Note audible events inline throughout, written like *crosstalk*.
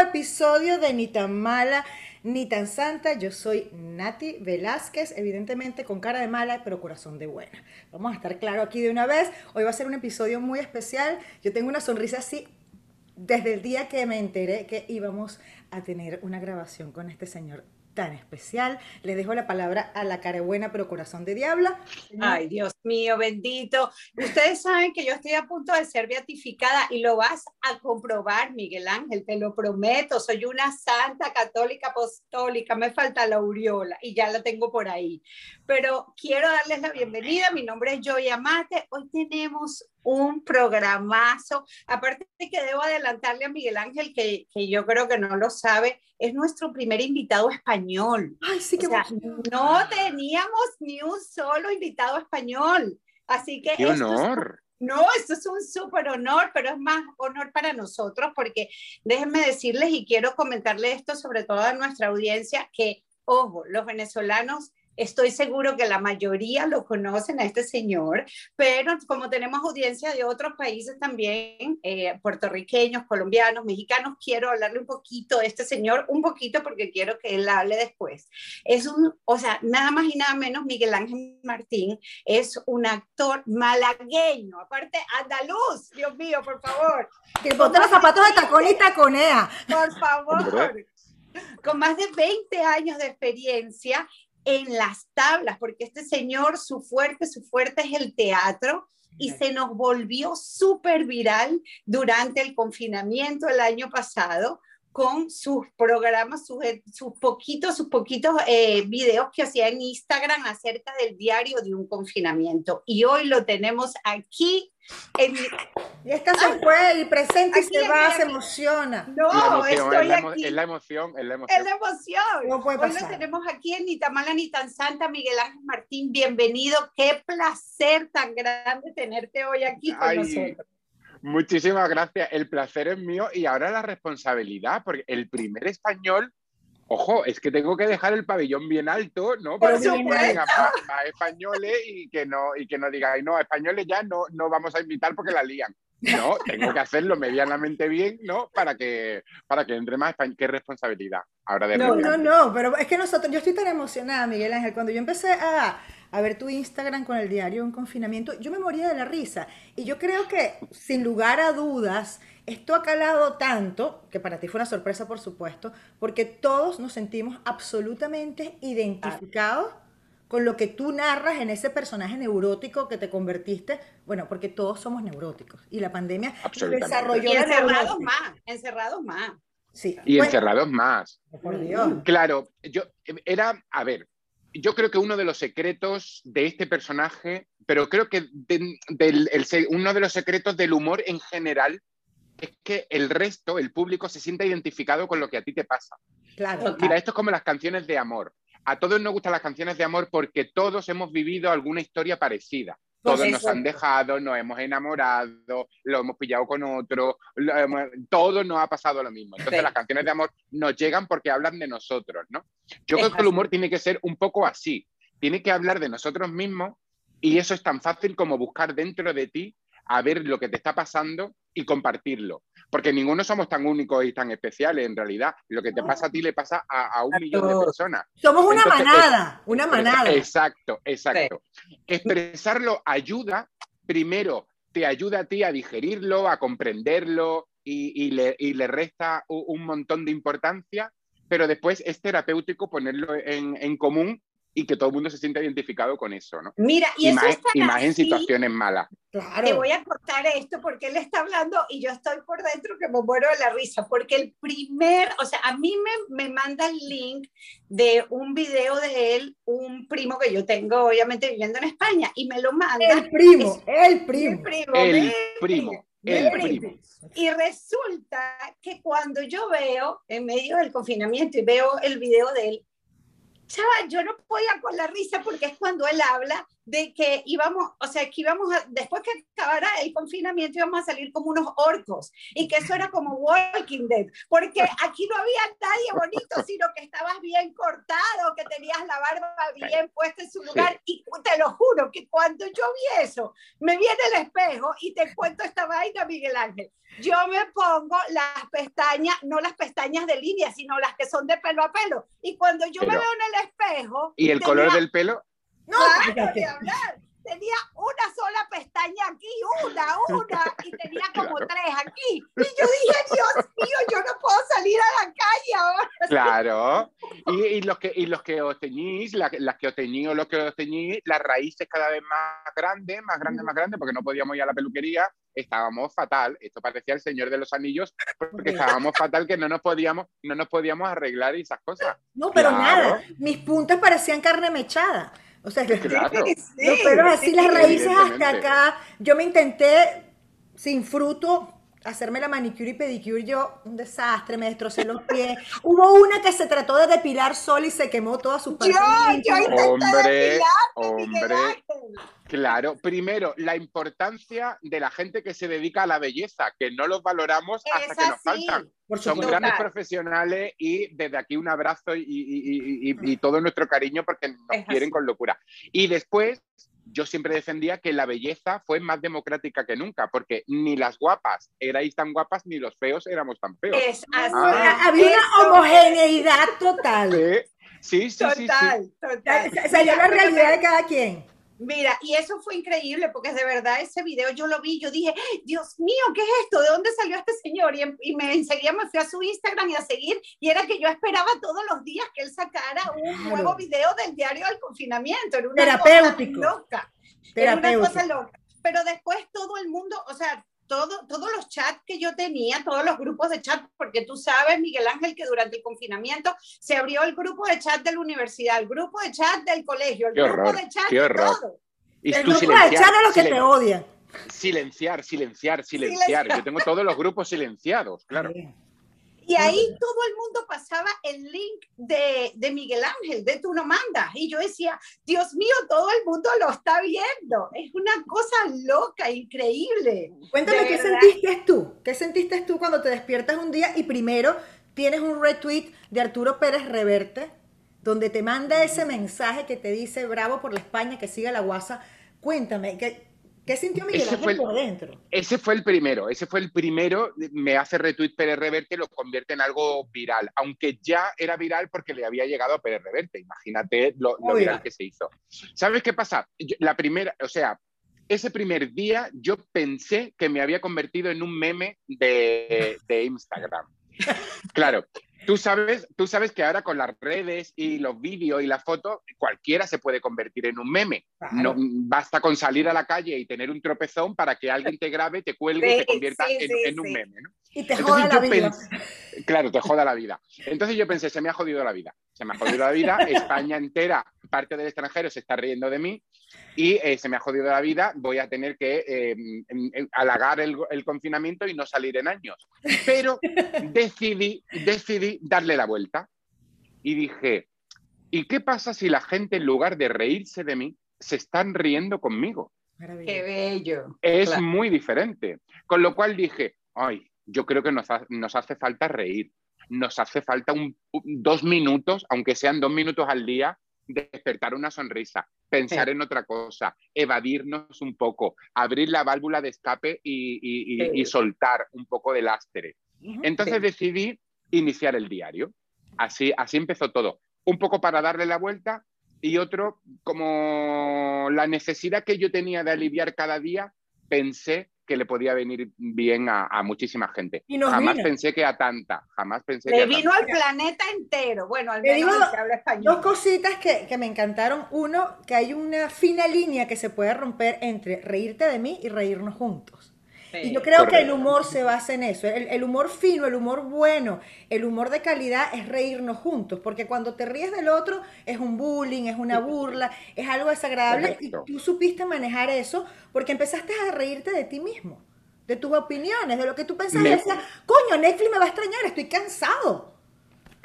episodio de Ni tan mala ni tan santa. Yo soy Nati Velázquez, evidentemente con cara de mala, pero corazón de buena. Vamos a estar claro aquí de una vez. Hoy va a ser un episodio muy especial. Yo tengo una sonrisa así desde el día que me enteré que íbamos a tener una grabación con este señor tan especial. Le dejo la palabra a la cara buena pero corazón de diabla. Ay, Dios mío, bendito. Ustedes saben que yo estoy a punto de ser beatificada y lo vas a comprobar, Miguel Ángel, te lo prometo. Soy una santa católica apostólica, me falta la aureola y ya la tengo por ahí. Pero quiero darles la bienvenida. Mi nombre es Joy Amate. Hoy tenemos un programazo. Aparte de que debo adelantarle a Miguel Ángel, que, que, yo creo que no lo sabe, es nuestro primer invitado español. Ay, sí, que o sea, no teníamos ni un solo invitado español. Así que... ¡Qué honor! no, esto es un súper honor, pero es más honor para nosotros porque déjenme decirles y quiero comentarle esto sobre todo a nuestra audiencia que, ojo, los venezolanos Estoy seguro que la mayoría lo conocen a este señor, pero como tenemos audiencia de otros países también, eh, puertorriqueños, colombianos, mexicanos, quiero hablarle un poquito de este señor, un poquito porque quiero que él hable después. Es un, o sea, nada más y nada menos, Miguel Ángel Martín es un actor malagueño, aparte andaluz, Dios mío, por favor. Que bota los zapatos de tacón y taconea. Por favor. Con más de 20 años de experiencia en las tablas, porque este señor, su fuerte, su fuerte es el teatro y se nos volvió súper viral durante el confinamiento el año pasado con sus programas, sus, sus poquitos, sus poquitos eh, videos que hacía en Instagram acerca del diario de un confinamiento. Y hoy lo tenemos aquí. En... Y esta se fue y presente y se va, se emociona. No, estoy es la, aquí. Es la emoción, es la emoción. Es la emoción. No puede Hoy pasar. lo tenemos aquí en Ni tan mala ni tan santa, Miguel Ángel Martín. Bienvenido. Qué placer tan grande tenerte hoy aquí con Ay, nosotros. Muchísimas gracias. El placer es mío y ahora la responsabilidad, porque el primer español, ojo, es que tengo que dejar el pabellón bien alto, ¿no? Para que supuesto. vengan más, españoles y que no y que no digáis, no, españoles ya no, no vamos a invitar porque la lían. No, tengo que hacerlo medianamente bien, ¿no? Para que, para que entre más español. Qué responsabilidad. Ahora de No, no, no, pero es que nosotros, yo estoy tan emocionada, Miguel Ángel, cuando yo empecé a, a ver tu Instagram con el diario en confinamiento, yo me moría de la risa. Y yo creo que, sin lugar a dudas, esto ha calado tanto, que para ti fue una sorpresa, por supuesto, porque todos nos sentimos absolutamente identificados con lo que tú narras en ese personaje neurótico que te convertiste, bueno, porque todos somos neuróticos y la pandemia desarrolló Y encerrados más, encerrados más. Sí. Y Bueno, encerrados más. por Dios. Claro, yo era, a ver, yo creo que uno de los secretos de este personaje, pero creo que de- del- el se- uno de los secretos del humor en general es que el resto, el público, se sienta identificado con lo que a ti te pasa. Claro. Mira, esto es como las canciones de amor. A todos nos gustan las canciones de amor porque todos hemos vivido alguna historia parecida. Todos nos han dejado, nos hemos enamorado, lo hemos pillado con otro, lo hemos- todos nos ha pasado lo mismo. Entonces Sí. las canciones de amor nos llegan porque hablan de nosotros, ¿no? Yo Es creo que el humor tiene que ser un poco así. Tiene que hablar de nosotros mismos y eso es tan fácil como buscar dentro de ti a ver lo que te está pasando y compartirlo. Porque ninguno somos tan únicos y tan especiales en realidad. Lo que te pasa a ti le pasa a, a un A millón de personas. Somos una Entonces, manada, una manada. Exacto, exacto. Expresarlo ayuda, primero, te ayuda a ti a digerirlo, a comprenderlo y, y le, y le resta u- un montón de importancia, pero después es terapéutico ponerlo en, en común y que todo el mundo se sienta identificado con eso, ¿no? Mira, y, Y, eso más, es tan y más en situaciones malas. Te Claro. voy a contar esto porque él está hablando y yo estoy por dentro que me muero de la risa, porque el primer, o sea, a mí me, me manda el link de un video de él, un primo que yo tengo obviamente viviendo en España, y me lo manda. El primo, el mi primo. primo, El primo, el primo. primo. Y resulta que cuando yo veo, en medio del confinamiento, y veo el video de él, chaval, yo no podía con la risa porque es cuando él habla de que íbamos, o sea, que íbamos a, después que acabara el confinamiento íbamos a salir como unos orcos y que eso era como Walking Dead, porque aquí no había nadie bonito, *laughs* sino que estabas bien cortado, que tenías la barba bien puesta en su lugar y te lo juro que cuando yo vi eso, me viene el espejo y te cuento esta vaina, Miguel Ángel. Yo me pongo las pestañas, no las pestañas de línea, sino las que son de pelo a pelo. Y cuando yo me veo en el espejo... ¿Y el color del pelo? No, claro, de hablar. Tenía una sola pestaña aquí, una, una, y tenía *laughs* como tres aquí. Y yo dije, Dios mío, yo no puedo salir a la calle ahora. Claro. Y, *laughs* y los, que, y los que os teñís, las, que os teñís o los que teñís, las raíces cada vez más grandes, más grandes, más grandes, porque no podíamos ir a la peluquería, estábamos fatal. Esto parecía el Señor de los Anillos, porque estábamos fatal que no nos podíamos, no nos podíamos arreglar esas cosas. No, pero nada. Mis puntas parecían carne mechada. O sea, claro. pero así las raíces hasta acá. Yo me intenté sin fruto hacerme la manicure y pedicure yo, un desastre, me destrocé los pies. *laughs* Hubo una que se trató de depilar sola y se quemó toda su Yo, yo hombre, hombre. Claro, primero, la importancia de la gente que se dedica a la belleza, que no los valoramos hasta que nos faltan. Son grandes profesionales y desde aquí un abrazo y, todo nuestro cariño porque nos quieren con locura. Y después, yo siempre defendía que la belleza fue más democrática que nunca, porque ni las guapas erais tan guapas ni los feos éramos tan feos. Es así. Ah. Había una homogeneidad total. Sí, sí, sí. Total, total. O sea, la realidad de cada quien. Mira, y eso fue increíble porque de verdad ese video yo lo vi, yo dije, Dios mío, ¿qué es esto? ¿De dónde salió este señor? Y, y me enseguida me fui a su Instagram y a seguir, y era que yo esperaba todos los días que él sacara un nuevo video del diario del confinamiento. Era una Terapéutico. Cosa loca. Era una cosa loca. Pero después todo el mundo, o sea, todo, todos los chats que yo tenía, todos los grupos de chat, porque tú sabes, Miguel Ángel, que durante el confinamiento se abrió el grupo de chat de la universidad, el grupo de chat del colegio, el grupo de chat de todo. Y el grupo de chat de los que te odian. Silenciar, silenciar, silenciar. Yo tengo todos los grupos silenciados, claro. Y ahí todo el mundo pasaba el link de, de, Miguel Ángel, de Tú no mandas. Y yo decía, Dios mío, todo el mundo lo está viendo. Es una cosa loca, increíble. Cuéntame, ¿qué sentiste tú? ¿Qué sentiste tú cuando te despiertas un día y primero tienes un retweet de Arturo Pérez Reverte, donde te manda ese mensaje que te dice, bravo por la España, que siga la guasa? Cuéntame, ¿qué, ¿Qué sintió Miguel ese fue el, por dentro? Ese fue el primero, ese fue el primero, me hace retweet Pérez Reverte, lo convierte en algo viral, aunque ya era viral porque le había llegado a Pérez Reverte, imagínate lo, viral que se hizo. ¿Sabes qué pasa? la primera, o sea, ese primer día yo pensé que me había convertido en un meme de, de Instagram. *laughs* Claro, Tú sabes, tú sabes que ahora con las redes y los vídeos y la foto, cualquiera se puede convertir en un meme. No, basta con salir a la calle y tener un tropezón para que alguien te grabe, te cuelgue y te convierta en, un meme. Y te joda la vida. claro, te joda la vida. Entonces yo pensé, se me ha jodido la vida. Se me ha jodido la vida. *laughs* España entera, parte del extranjero se está riendo de mí y eh, se me ha jodido la vida, voy a tener que eh, halagar el, confinamiento y no salir en años. Pero *laughs* decidí, decidí darle la vuelta y dije, ¿y qué pasa si la gente en lugar de reírse de mí, se están riendo conmigo? Qué bello. Es muy diferente. Con lo cual dije, ay, yo creo que nos, nos hace falta reír. Nos hace falta un, dos minutos, aunque sean dos minutos al día, despertar una sonrisa, pensar en otra cosa, evadirnos un poco, abrir la válvula de escape y, soltar un poco de lastre. Entonces decidí iniciar el diario. Así, así empezó todo. Un poco para darle la vuelta y otro como la necesidad que yo tenía de aliviar cada día, pensé que le podía venir bien a, muchísima gente. jamás pensé que a tanta, jamás pensé le que vino al planeta entero. Bueno, al menos digo, habla español. Dos cositas que, que, me encantaron. Uno, que hay una fina línea que se puede romper entre reírte de mí y reírnos juntos y yo creo que el humor se basa en eso. El, humor fino, el humor bueno, el humor de calidad es reírnos juntos, porque cuando te ríes del otro es un bullying, es una burla, es algo desagradable y tú supiste manejar eso porque empezaste a reírte de ti mismo, de tus opiniones, de lo que tú pensabas. Y decías, coño, Netflix me va a extrañar, estoy cansado.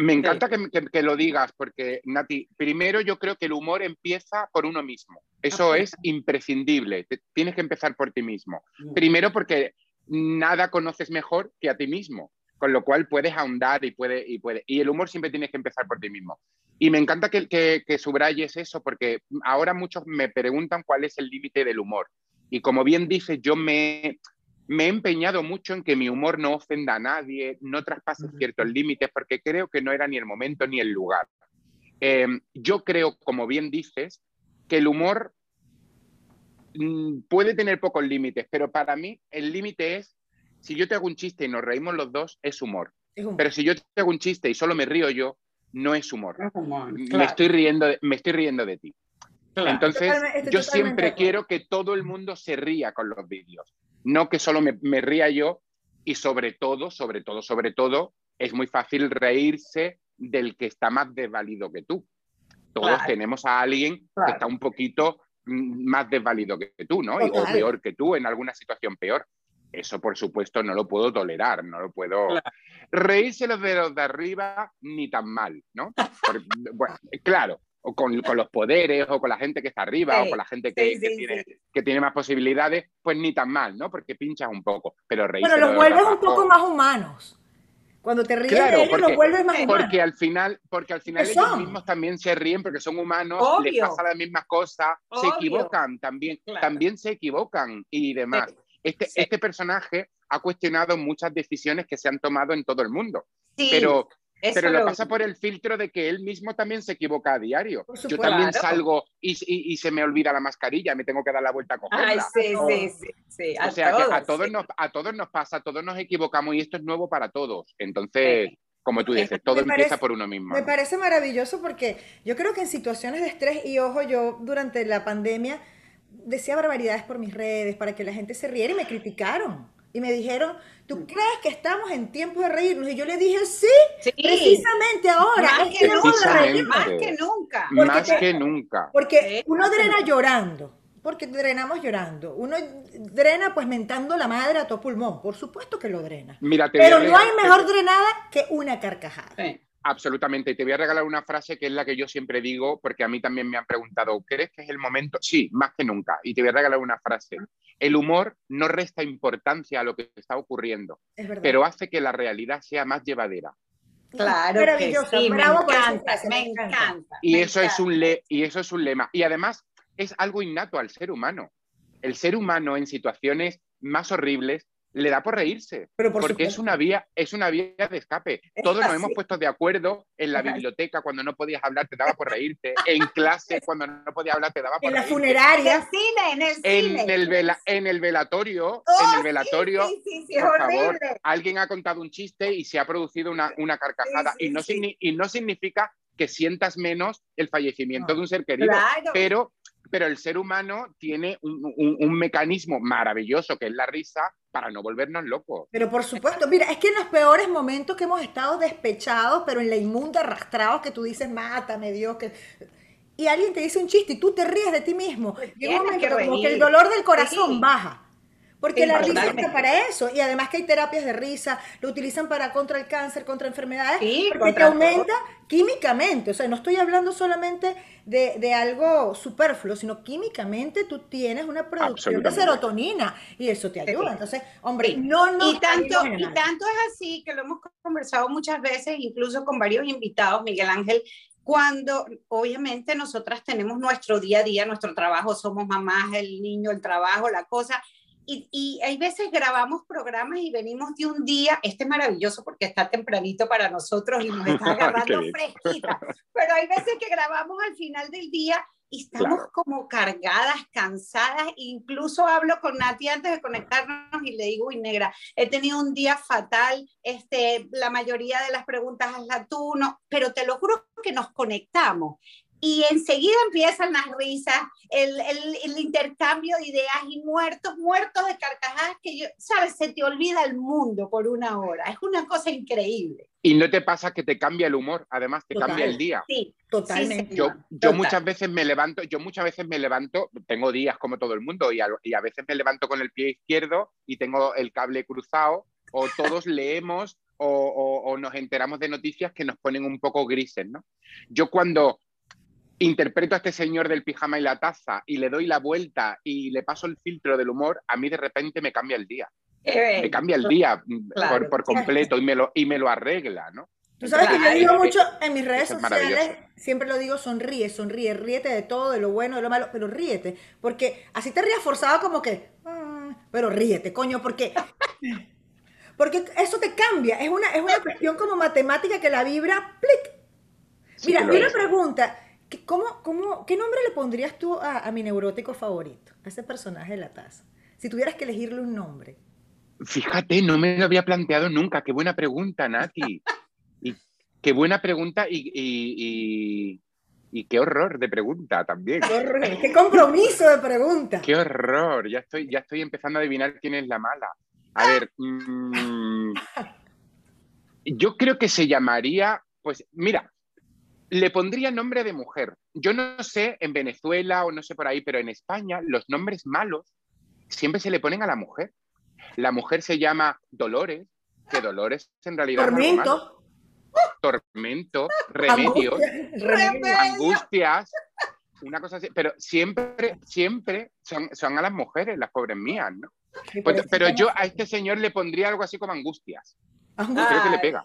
Me encanta que, lo digas, porque, Nati, primero yo creo que el humor empieza por uno mismo. Eso es imprescindible. tienes que empezar por ti mismo. Mm. Primero porque nada conoces mejor que a ti mismo, con lo cual puedes ahondar y puede, y puede. Y el humor siempre tienes que empezar por ti mismo. Y me encanta que, que, que subrayes eso, porque ahora muchos me preguntan cuál es el límite del humor. Y como bien dices, yo me, me he empeñado mucho en que mi humor no ofenda a nadie, no traspase ciertos límites, porque creo que no era ni el momento ni el lugar. Em, yo creo, como bien dices, que el humor mm, puede tener pocos límites, pero para mí el límite es, si yo te hago un chiste y nos reímos los dos, es humor. Pero si yo te hago un chiste y solo me río yo, no es humor. me, estoy riendo de, me estoy riendo de ti. Entonces, yo siempre quiero que todo el mundo se ría con los vídeos no que solo me, ría yo y sobre todo, sobre todo, sobre todo, es muy fácil reírse del que está más desvalido que tú. Todos tenemos a alguien que está un poquito mm, más desvalido que tú, ¿no? O peor que tú, en alguna situación peor. Eso, por supuesto, no lo puedo tolerar, no lo puedo. Reírse los de los de arriba ni tan mal, ¿no? bueno, claro, o con, los poderes, o con la gente que está arriba, o con la gente que, tiene, que, tiene, más posibilidades, pues ni tan mal, ¿no? Porque pinchas un poco, pero Pero los vuelves un poco más humanos. Cuando te ríes de ellos, los vuelves más humanos. Porque al final, porque al final ellos mismos también se ríen porque son humanos, les pasa las mismas cosas, se equivocan también, también se equivocan y demás. Este, este personaje ha cuestionado muchas decisiones que se han tomado en todo el mundo. Pero pero lo, pasa por el filtro de que él mismo también se equivoca a diario. Yo también salgo y, se me olvida la mascarilla, me tengo que dar la vuelta a cogerla. Ay, sí, sí, sí, o sea, que a todos, nos, a todos nos pasa, a todos nos equivocamos y esto es nuevo para todos. Entonces, como tú dices, todo empieza por uno mismo. Me parece maravilloso porque yo creo que en situaciones de estrés, y ojo, yo durante la pandemia decía barbaridades por mis redes para que la gente se riera y me criticaron. Y me dijeron, ¿tú crees que estamos en tiempo de reírnos? Y yo le dije, sí, precisamente ahora. Más que, nunca, más que nunca. más que nunca. Porque uno drena llorando, porque drenamos llorando. Uno drena pues mentando la madre a todo pulmón, por supuesto que lo drena. Pero no hay mejor drenada que una carcajada. Absolutamente. Y te voy a regalar una frase que es la que yo siempre digo, porque a mí también me han preguntado, ¿crees que es el momento? Sí, más que nunca. Y te voy a regalar una frase. El humor no resta importancia a lo que está ocurriendo, pero hace que la realidad sea más llevadera. Claro, que sí, me encanta, me encanta. Y, eso Es un le y eso es un lema. Y además es algo innato al ser humano. El ser humano en situaciones más horribles le da por reírse, porque es una vía, es una vía de escape. Todos nos hemos puesto de acuerdo en la biblioteca cuando no podías hablar te daba por reírte, en clase cuando no podías hablar te daba por reírte. En la funeraria, en el cine, en el cine. En el, en el velatorio, en el velatorio, por favor, alguien ha contado un chiste y se ha producido una, una carcajada y no, y no significa que sientas menos el fallecimiento de un ser querido, pero pero el ser humano tiene un, mecanismo maravilloso que es la risa para no volvernos locos. Pero por supuesto, mira, es que en los peores momentos que hemos estado despechados, pero en la inmunda arrastrados, que tú dices, mátame, Dios, que... Y alguien te dice un chiste y tú te ríes de ti mismo. Llega un momento como que el dolor del corazón baja. Porque la risa está para eso. Y además que hay terapias de risa, lo utilizan para contra el cáncer, contra enfermedades, porque te aumenta químicamente. O sea, no estoy hablando solamente de, algo superfluo, sino químicamente tú tienes una producción de serotonina y eso te ayuda. Entonces, hombre, no, no. Y tanto, y tanto es así que lo hemos conversado muchas veces, incluso con varios invitados, Miguel Ángel, cuando obviamente nosotras tenemos nuestro día a día, nuestro trabajo, somos mamás, el niño, el trabajo, la cosa, y, hay veces grabamos programas y venimos de un día, este es maravilloso porque está tempranito para nosotros y nos está *laughs* agarrando fresquita, pero hay veces que grabamos al final del día y estamos como cargadas, cansadas, incluso hablo con Nati antes de conectarnos y le digo, uy negra, he tenido un día fatal, este, la mayoría de las preguntas hazla tú, no, pero te lo juro que nos conectamos y enseguida empiezan las risas, el, el, intercambio de ideas y muertos, muertos de carcajadas que, yo, ¿sabes? Se te olvida el mundo por una hora. Es una cosa increíble. Y no te pasa que te cambia el humor, además te cambia el día. Sí, totalmente. yo, yo muchas veces me levanto, yo muchas veces me levanto, tengo días como todo el mundo y a, y a veces me levanto con el pie izquierdo y tengo el cable cruzado o todos *laughs* leemos o, o- o nos enteramos de noticias que nos ponen un poco grises, ¿no? Yo cuando interpreto a este señor del pijama y la taza y le doy la vuelta y le paso el filtro del humor, a mí de repente me cambia el día. Me cambia el día mm, Claro. por, por completo y me, lo, y me lo arregla, ¿no? Tú sabes que yo digo mucho en mis redes sociales, siempre lo digo, sonríe, sonríe, ríete de todo, de lo bueno, de lo malo, pero ríete, porque así te rías forzado como que, "Ah", pero ríete, coño, porque *laughs* porque eso te cambia, es una es una cuestión como matemática que la vibra plic. Sí Mira, una pregunta, ¿qué- ¿cómo, cómo, ¿qué nombre le pondrías tú a, a mi neurótico favorito, a ese personaje de la taza? Si tuvieras que elegirle un nombre. Fíjate, no me lo había planteado nunca. Qué buena pregunta, Nati. Y qué buena pregunta y, y- y- y qué horror de pregunta también. Qué horror, qué compromiso de pregunta. Qué horror. Ya estoy, ya estoy empezando a adivinar quién es la mala. A ver, mm, yo creo que se llamaría, pues mira, le pondría nombre de mujer. Yo no sé en Venezuela o no sé por ahí, pero en España los nombres malos siempre se le ponen a la mujer. La mujer se llama Dolores, que Dolores en realidad es algo malo. Tormento. tormento, remedios, *laughs* angustia, remedios. angustias, una cosa así, pero siempre, siempre son, son a las mujeres, las pobres mías, ¿no? Pues- pero yo a este señor le pondría algo así como angustias, angustia. creo que le pega.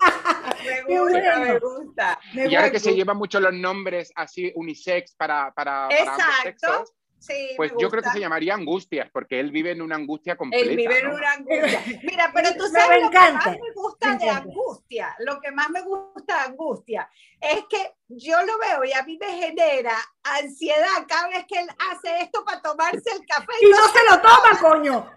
Me gusta, me gusta. Me Y ahora que se llevan mucho los nombres así unisex para, para, para ambos Exacto. sexos, Sí, pues yo creo que se llamaría angustias, porque él vive en una angustia completa. Él vive en una angustia. Mira, *laughs* pero tú Me sabes lo que más me gusta me de angustia, lo que más me gusta de angustia, es que yo lo veo y a mí me genera ansiedad cada vez que él hace esto para tomarse el café Y y no se lo toma, coño.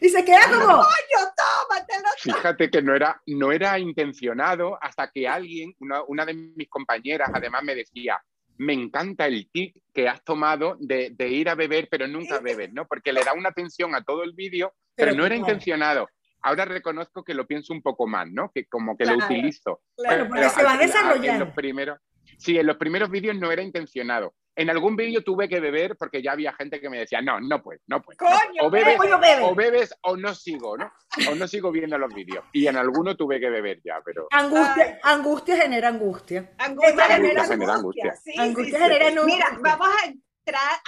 Y se queda como. coño, tómatelo. *laughs* Fíjate que no era, no era intencionado hasta que alguien, una, una de mis compañeras además me decía, me encanta el tic que has tomado de, de ir a beber pero nunca bebes, ¿no? Porque le da una tensión a todo el vídeo, pero, Pero no era claro. intencionado. Ahora reconozco que lo pienso un poco más, ¿no? Que como que lo Claro, utilizo. Claro, porque se va desarrollando. En los primeros, sí, en los primeros vídeos no era intencionado. En algún vídeo tuve que beber porque ya había gente que me decía, no, no puedes, no puedes. no puedes". Coño, o bebes, Coño, bebe. o bebes o no sigo, ¿no? O no sigo viendo los vídeos. Y en alguno tuve que beber ya, pero Angustia, angustia genera angustia. Angustia Angustia genera genera angustia. angustia. Sí, Angustia sí, sí. genera angustia. Mira, vamos a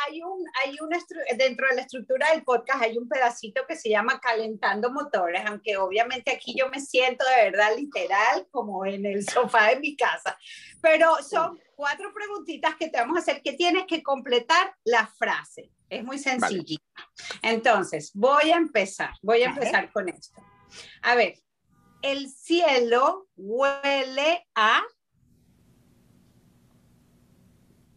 hay un, hay una dentro de la estructura del podcast hay un pedacito que se llama calentando motores, aunque obviamente aquí yo me siento de verdad literal como en el sofá de mi casa, pero son cuatro preguntitas que te vamos a hacer que tienes que completar la frase. Es muy sencillita. Entonces, voy a empezar, voy a Vale. empezar con esto. A ver, el cielo huele a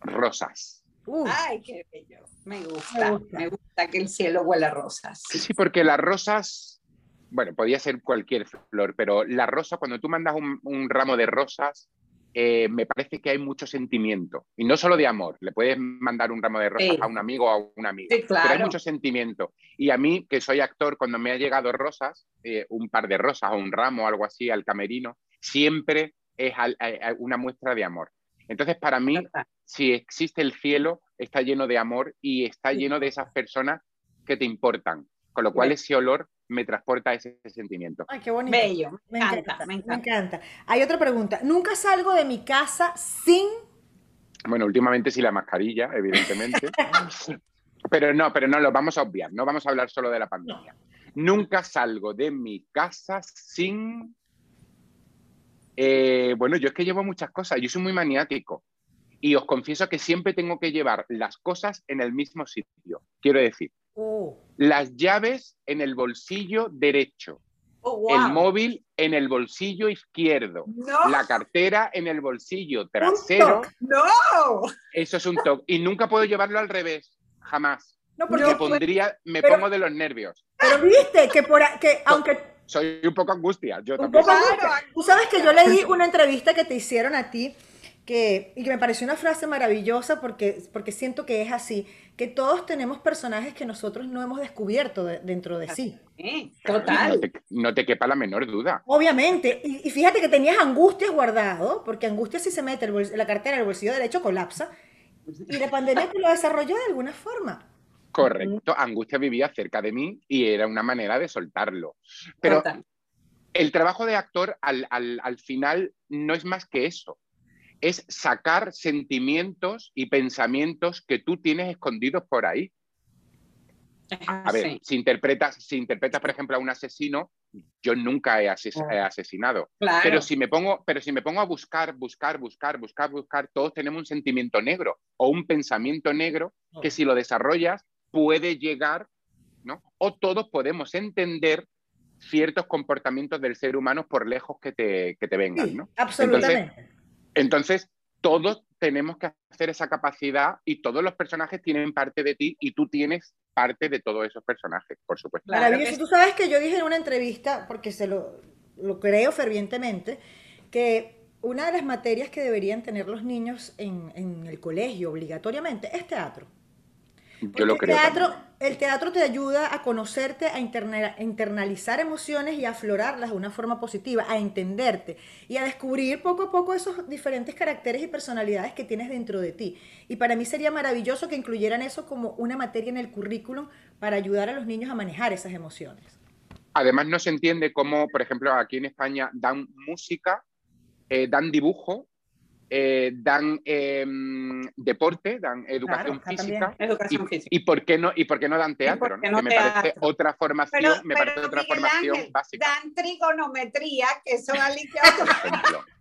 rosas. Uh, Ay, qué bello. Me gusta, Me me gusta. que el cielo huela a rosas. Sí, porque las rosas, bueno, podía ser cualquier flor, pero la rosa, cuando tú mandas un, un ramo de rosas, eh, me parece que hay mucho sentimiento. Y no solo de amor, le puedes mandar un ramo de rosas Sí. a un amigo o a una amiga. Sí, Pero hay claro. mucho sentimiento. Y a mí, que soy actor, cuando me ha llegado rosas, eh, un par de rosas o un ramo o algo así al camerino, siempre es al- a- a una muestra de amor. Entonces, para mí, si existe el cielo, está lleno de amor y está lleno de esas personas que te importan. Con lo cual, ese olor me transporta a ese sentimiento. ay, qué bonito. Bello, Me me encanta, me encanta. encanta. Hay otra pregunta. Nunca salgo de mi casa sin. Bueno, últimamente sí la mascarilla, evidentemente. *laughs* pero no, pero no lo vamos a obviar. No vamos a hablar solo de la pandemia. Nunca salgo de mi casa sin. Eh, bueno, yo es que llevo muchas cosas. Yo soy muy maniático. Y os confieso que siempre tengo que llevar las cosas en el mismo sitio. Quiero decir, Oh, las llaves en el bolsillo derecho, Oh, wow. el móvil en el bolsillo izquierdo, No, la cartera en el bolsillo trasero. no. Eso es un toque. Y nunca puedo llevarlo al revés, jamás. no, porque. Me pondría, me pero- pongo de los nervios. Pero viste que, por, que aunque Soy un poco angustia, yo Un también. poco Claro, angustia. Tú sabes que yo leí una entrevista que te hicieron a ti que, y que me pareció una frase maravillosa porque, porque siento que es así, que todos tenemos personajes que nosotros no hemos descubierto de- dentro de sí. Sí, No total. te, no te quepa la menor duda. Obviamente, y, y fíjate que tenías angustias guardado, porque angustia si se mete el bols- la cartera en el bolsillo derecho colapsa, y la pandemia te lo desarrolló de alguna forma. Correcto. Angustia vivía cerca de mí y era una manera de soltarlo. Pero Total. el trabajo de actor al, al, al final no es más que eso. Es sacar sentimientos y pensamientos que tú tienes escondidos por ahí. A ver, Sí, si interpretas, si interpretas, por ejemplo, a un asesino, yo nunca he, ases- he asesinado. claro. Pero si me pongo, pero si me pongo a buscar, buscar, buscar, buscar, buscar, todos tenemos un sentimiento negro o un pensamiento negro que si lo desarrollas puede llegar, ¿no? O todos podemos entender ciertos comportamientos del ser humano por lejos que te, que te vengan, Sí, ¿no? absolutamente. Entonces, todos tenemos que hacer esa capacidad y todos los personajes tienen parte de ti y tú tienes parte de todos esos personajes, por supuesto. Maravilloso. Tú sabes que yo dije en una entrevista, porque se lo, lo creo fervientemente, que una de las materias que deberían tener los niños en, en el colegio obligatoriamente es teatro. Yo lo Porque creo. el teatro, también. el teatro te ayuda a conocerte, a interna- a internalizar emociones y a aflorarlas de una forma positiva, a entenderte y a descubrir poco a poco esos diferentes caracteres y personalidades que tienes dentro de ti. Y para mí sería maravilloso que incluyeran eso como una materia en el currículum para ayudar a los niños a manejar esas emociones. Además, no se entiende cómo, por ejemplo, aquí en España dan música, eh, dan dibujo, eh, dan eh, deporte, dan educación física. Y, Educación física. y por qué no, y por qué no dan teatro? Que me parece otra formación, Pero, me pero parece otra Miguel formación Ángel, básica, dan trigonometría, que eso *laughs*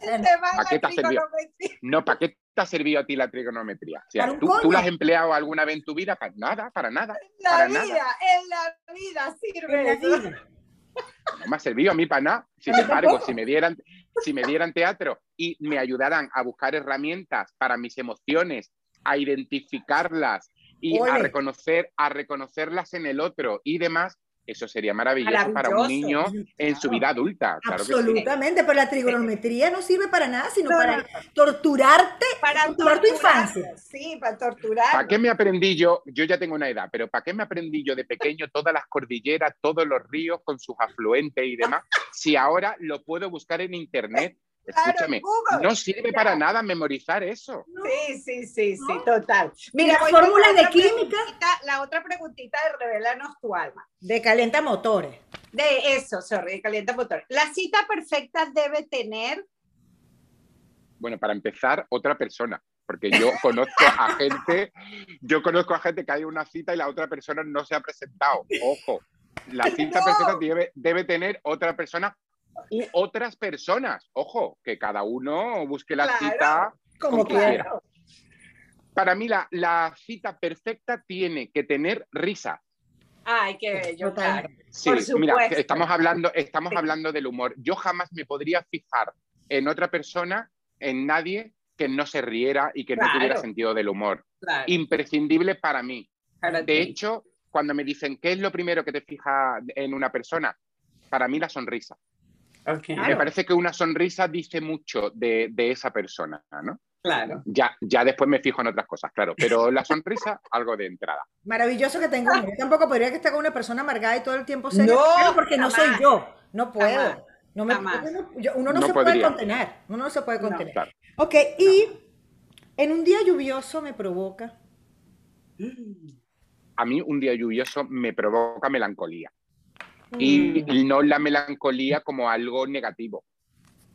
de ¿Para qué la te ha servido? trigonometría. No, ¿para qué te ha servido a ti la trigonometría? O sea, ¿tú, tú la has empleado alguna vez en tu vida? Para nada, para nada. La Para vida, nada. en la vida sirve En la vida. No me ha servido a mí para nada. Sin embargo, si me dieran, si me dieran teatro y me ayudaran a buscar herramientas para mis emociones, a identificarlas y a reconocer, a reconocerlas en el otro y demás, eso sería maravilloso, para un niño en su vida adulta. Claro que sí. Absolutamente, pero la trigonometría no sirve para nada, sino No, para no, torturarte, Para torturar tu infancia. Sí, para torturar. ¿Para qué me aprendí yo? Yo ya tengo una edad, pero ¿para qué me aprendí yo de pequeño todas las cordilleras, todos los ríos con sus afluentes y demás? Si ahora lo puedo buscar en internet. Escúchame, no sirve para nada memorizar eso. Sí, sí, sí, sí, ¿No? total. Con fórmulas de química. La otra preguntita de Revelanos tu alma. de calienta motores. De eso, sorry, de calienta motor. La cita perfecta debe tener. Bueno, para empezar, otra persona. Porque yo *laughs* conozco a gente, yo conozco a gente que hay una cita y la otra persona no se ha presentado. Ojo, la cita No. perfecta debe, debe tener otra persona u otras personas. Ojo, que cada uno busque la Claro. cita Como quiera. quiera. Para mí la, la cita perfecta tiene que tener risa. Ay, qué bello, claro. Sí, Por mira, estamos hablando, estamos Sí. hablando del humor. Yo jamás me podría fijar en otra persona, en nadie que no se riera y que no tuviera sentido del humor. Claro, Imprescindible para mí. para De ti. hecho, cuando me dicen qué es lo primero que te fija en una persona, para mí la sonrisa. Me parece que una sonrisa dice mucho de, de esa persona, ¿no? claro. Ya, ya después me fijo en otras cosas, claro, pero la sonrisa, *laughs* algo de entrada. Maravilloso que tengo. Yo tampoco podría que esté con una persona amargada y todo el tiempo seria. No, Claro, porque no soy yo. No puedo. Jamás. No me, Jamás. yo no- yo- uno no, No se puede contener. Uno no se puede No. contener. Claro. Ok, y en un día lluvioso me provoca. A mí un día lluvioso me provoca melancolía. Y no la melancolía como algo negativo,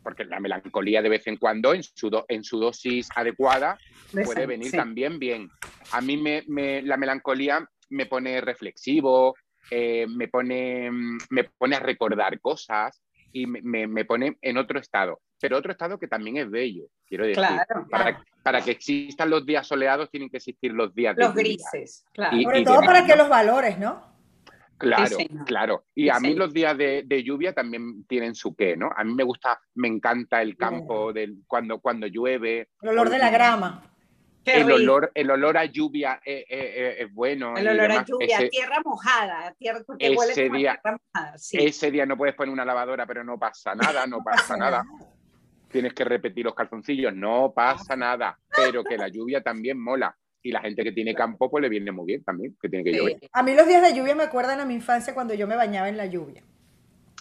porque la melancolía de vez en cuando, en su, do- en su dosis adecuada, puede venir Sí. también bien. A mí me, me- la melancolía me pone reflexivo, eh, me, pone, mm, me pone a recordar cosas y me, me- pone en otro estado, pero otro estado que también es bello, quiero decir. Claro, Para, para que existan los días soleados tienen que existir los días de Los lluvia. grises, claro. Y- Sobre todo demás, para ¿no? que los valores, ¿no? Claro, Sí, claro. Y Sí, a mí los días de, de lluvia también tienen su qué, ¿no? A mí me gusta, me encanta el campo del, cuando, cuando llueve. El olor de la grama. Qué El rico. olor, el olor a lluvia eh, eh, eh, es bueno. El olor a lluvia, Ese, tierra mojada, tierra porque ese huele como día- tierra mojada. Sí. ese día no puedes poner una lavadora, pero no pasa nada, no *laughs* pasa nada. Tienes que repetir los calzoncillos, no pasa nada. Pero que la lluvia también mola. Y la gente que tiene campo, pues le viene muy bien también, que tiene que Sí. llover. A mí los días de lluvia me acuerdan a mi infancia cuando yo me bañaba en la lluvia.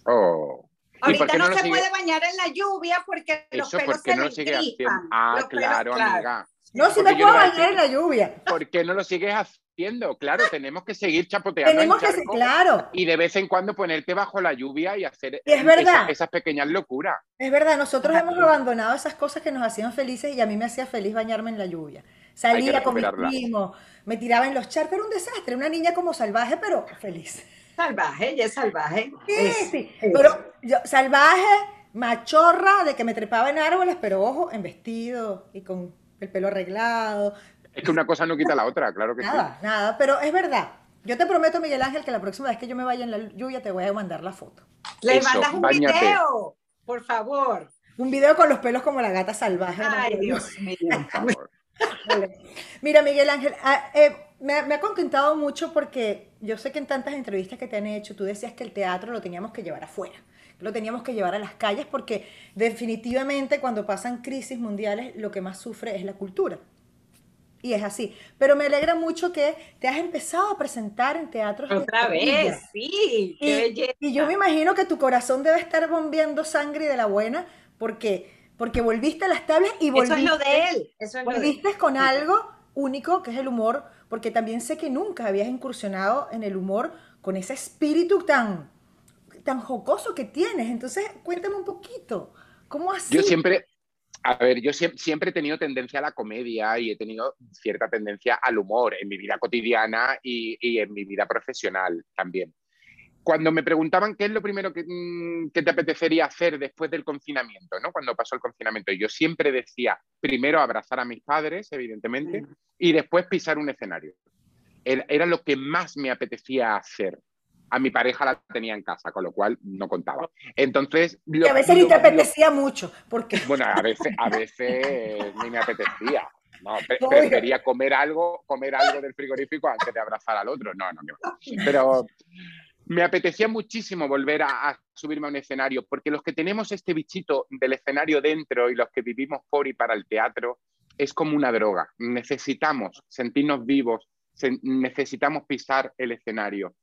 Oh. ¿Y por Ahorita no, lo se sigue- puede bañar en la lluvia porque los Eso pelos porque se no sigue haciendo. Ah, Los pelos, claro, amiga. No, si me puedo bañar en la lluvia. *laughs* ¿Por qué no lo sigues haciendo? Claro, tenemos que seguir chapoteando. Tenemos que ser, claro. Y de vez en cuando ponerte bajo la lluvia y hacer es verdad. Esas, pequeñas locuras. Es verdad, nosotros hemos abandonado esas cosas que nos hacían felices y a mí me hacía feliz bañarme en la lluvia. Salía con mis primos, me tiraba en los charcos, era un desastre, una niña como salvaje, pero feliz. Salvaje, ella es salvaje. Sí, sí, pero yo, salvaje, machorra, de que me trepaba en árboles, pero ojo, en vestido y con el pelo arreglado. Es que una cosa no quita la otra, claro que sí. Nada, nada, pero es verdad. Yo te prometo, Miguel Ángel, que la próxima vez que yo me vaya en la lluvia te voy a mandar la foto. Le mandas un video, por favor. Un video con los pelos como la gata salvaje. Ay, Dios mío. Por favor. Mira, Miguel Ángel, ah, eh, me, me, ha contentado mucho porque yo sé que en tantas entrevistas que te han hecho, tú decías que el teatro lo teníamos que llevar afuera, lo teníamos que llevar a las calles porque definitivamente cuando pasan crisis mundiales lo que más sufre es la cultura. Y es así. Pero me alegra mucho que te has empezado a presentar en teatros. Otra vez, sí. y, y yo me imagino que tu corazón debe estar bombeando sangre de la buena porque porque volviste a las tablas y volviste, Eso es lo de él. volviste con algo único, que es el humor, porque también sé que nunca habías incursionado en el humor con ese espíritu tan, tan jocoso que tienes. Entonces, cuéntame un poquito, ¿cómo así? Yo siempre, a ver, yo siempre, he tenido tendencia a la comedia y he tenido cierta tendencia al humor en mi vida cotidiana y en mi vida profesional también cuando me preguntaban qué es lo primero mm, que, te apetecería hacer después del confinamiento, ¿no? Cuando pasó el confinamiento, yo siempre decía, primero abrazar a mis padres, evidentemente, mm. y después pisar un escenario. Era, lo que más me apetecía hacer. A mi pareja la tenía en casa, con lo cual no contaba. Entonces... y a veces ni te apetecía mucho, porque... Bueno, a *laughs* veces, a veces ni me apetecía. No, prefería comer algo, comer algo del frigorífico antes de abrazar al otro. No, no, no. Pero me apetecía muchísimo volver a, subirme a un escenario, porque los que tenemos este bichito del escenario dentro y los que vivimos por y para el teatro, es como una droga. Necesitamos sentirnos vivos, necesitamos pisar el escenario.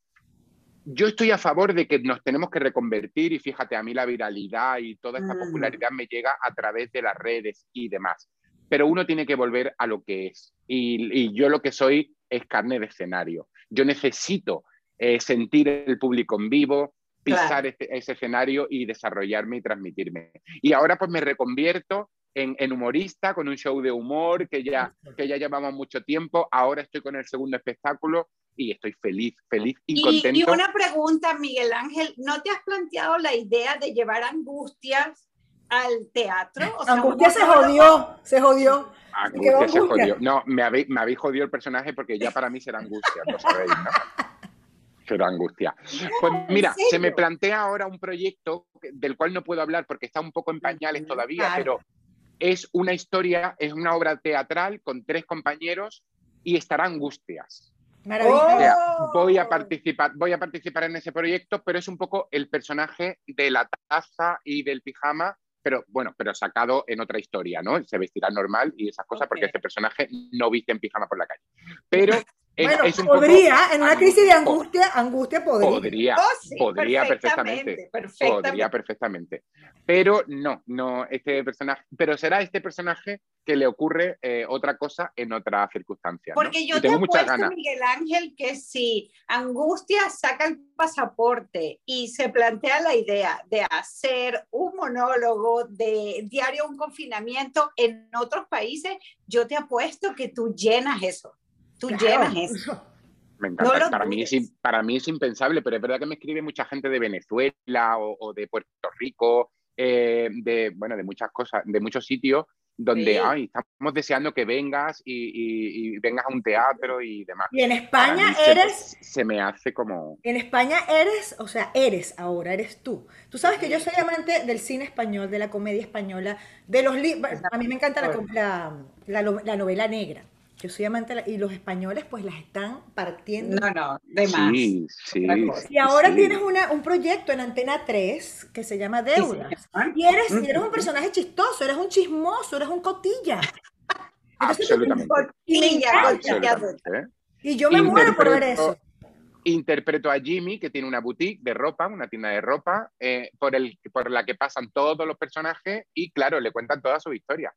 Yo estoy a favor de que nos tenemos que reconvertir y fíjate, a mí la viralidad y toda esta mm. popularidad me llega a través de las redes y demás. Pero uno tiene que volver a lo que es. y yo lo que soy es carne de escenario. Yo necesito eh, sentir el público en vivo, pisar ese escenario y desarrollarme y transmitirme. Y ahora pues me reconvierto en, humorista con un show de humor que ya, que ya llevamos mucho tiempo. Ahora estoy con el segundo espectáculo y estoy feliz, feliz y, contento. Y una pregunta, Miguel Ángel, ¿no te has planteado la idea de llevar angustias al teatro? angustia se jodió, se jodió. Angustia se jodió. No, me habéis, me habéis jodido el personaje porque ya para mí será angustia, lo sabéis, ¿no? Pero angustia. Pues mira, se me plantea ahora un proyecto del cual no puedo hablar porque está un poco en pañales todavía, pero es una historia, es una obra teatral con tres compañeros y estará Angustias. voy a participar, voy a participar en ese proyecto, pero es un poco el personaje de la taza y del pijama, pero bueno, pero sacado en otra historia, ¿no? Se vestirá normal y esas cosas porque ese personaje no viste en pijama por la calle. Pero bueno, podría, en una crisis de angustia, angustia podría. Podría, oh, podría perfectamente, Podría perfectamente. Pero no, no, este personaje, pero será este personaje que le ocurre eh, otra cosa en otra circunstancia. Porque yo tengo te apuesto, Miguel Ángel, que si Angustia saca el pasaporte y se plantea la idea de hacer un monólogo de diario un confinamiento en otros países, yo te apuesto que tú llenas eso tú llevas eso. *laughs* Me encanta. para, mí es, para mí es impensable, pero es verdad que me escribe mucha gente de Venezuela o, de Puerto Rico, eh, de, bueno, de muchas cosas, de muchos sitios donde ay, estamos deseando que vengas y, vengas a un teatro y demás. Y en España eres... Se, me hace como... En España eres, o sea, eres ahora, eres tú. Tú sabes que yo soy amante del cine español, de la comedia española, de los libros... A mí me encanta la, la novela negra. Yo soy amante y los españoles pues las están partiendo. No, no, de más. Sí, sí. Y ahora tienes una, un proyecto en Antena 3 que se llama Deudas. y, eres, eres un personaje chistoso, eres un chismoso, eres un cotilla. Absolutamente. Y yo me muero por ver eso. Interpreto a Jimmy, que tiene una boutique de ropa, una tienda de ropa, eh, por, el, por la que pasan todos los personajes y, claro, le cuentan toda su historia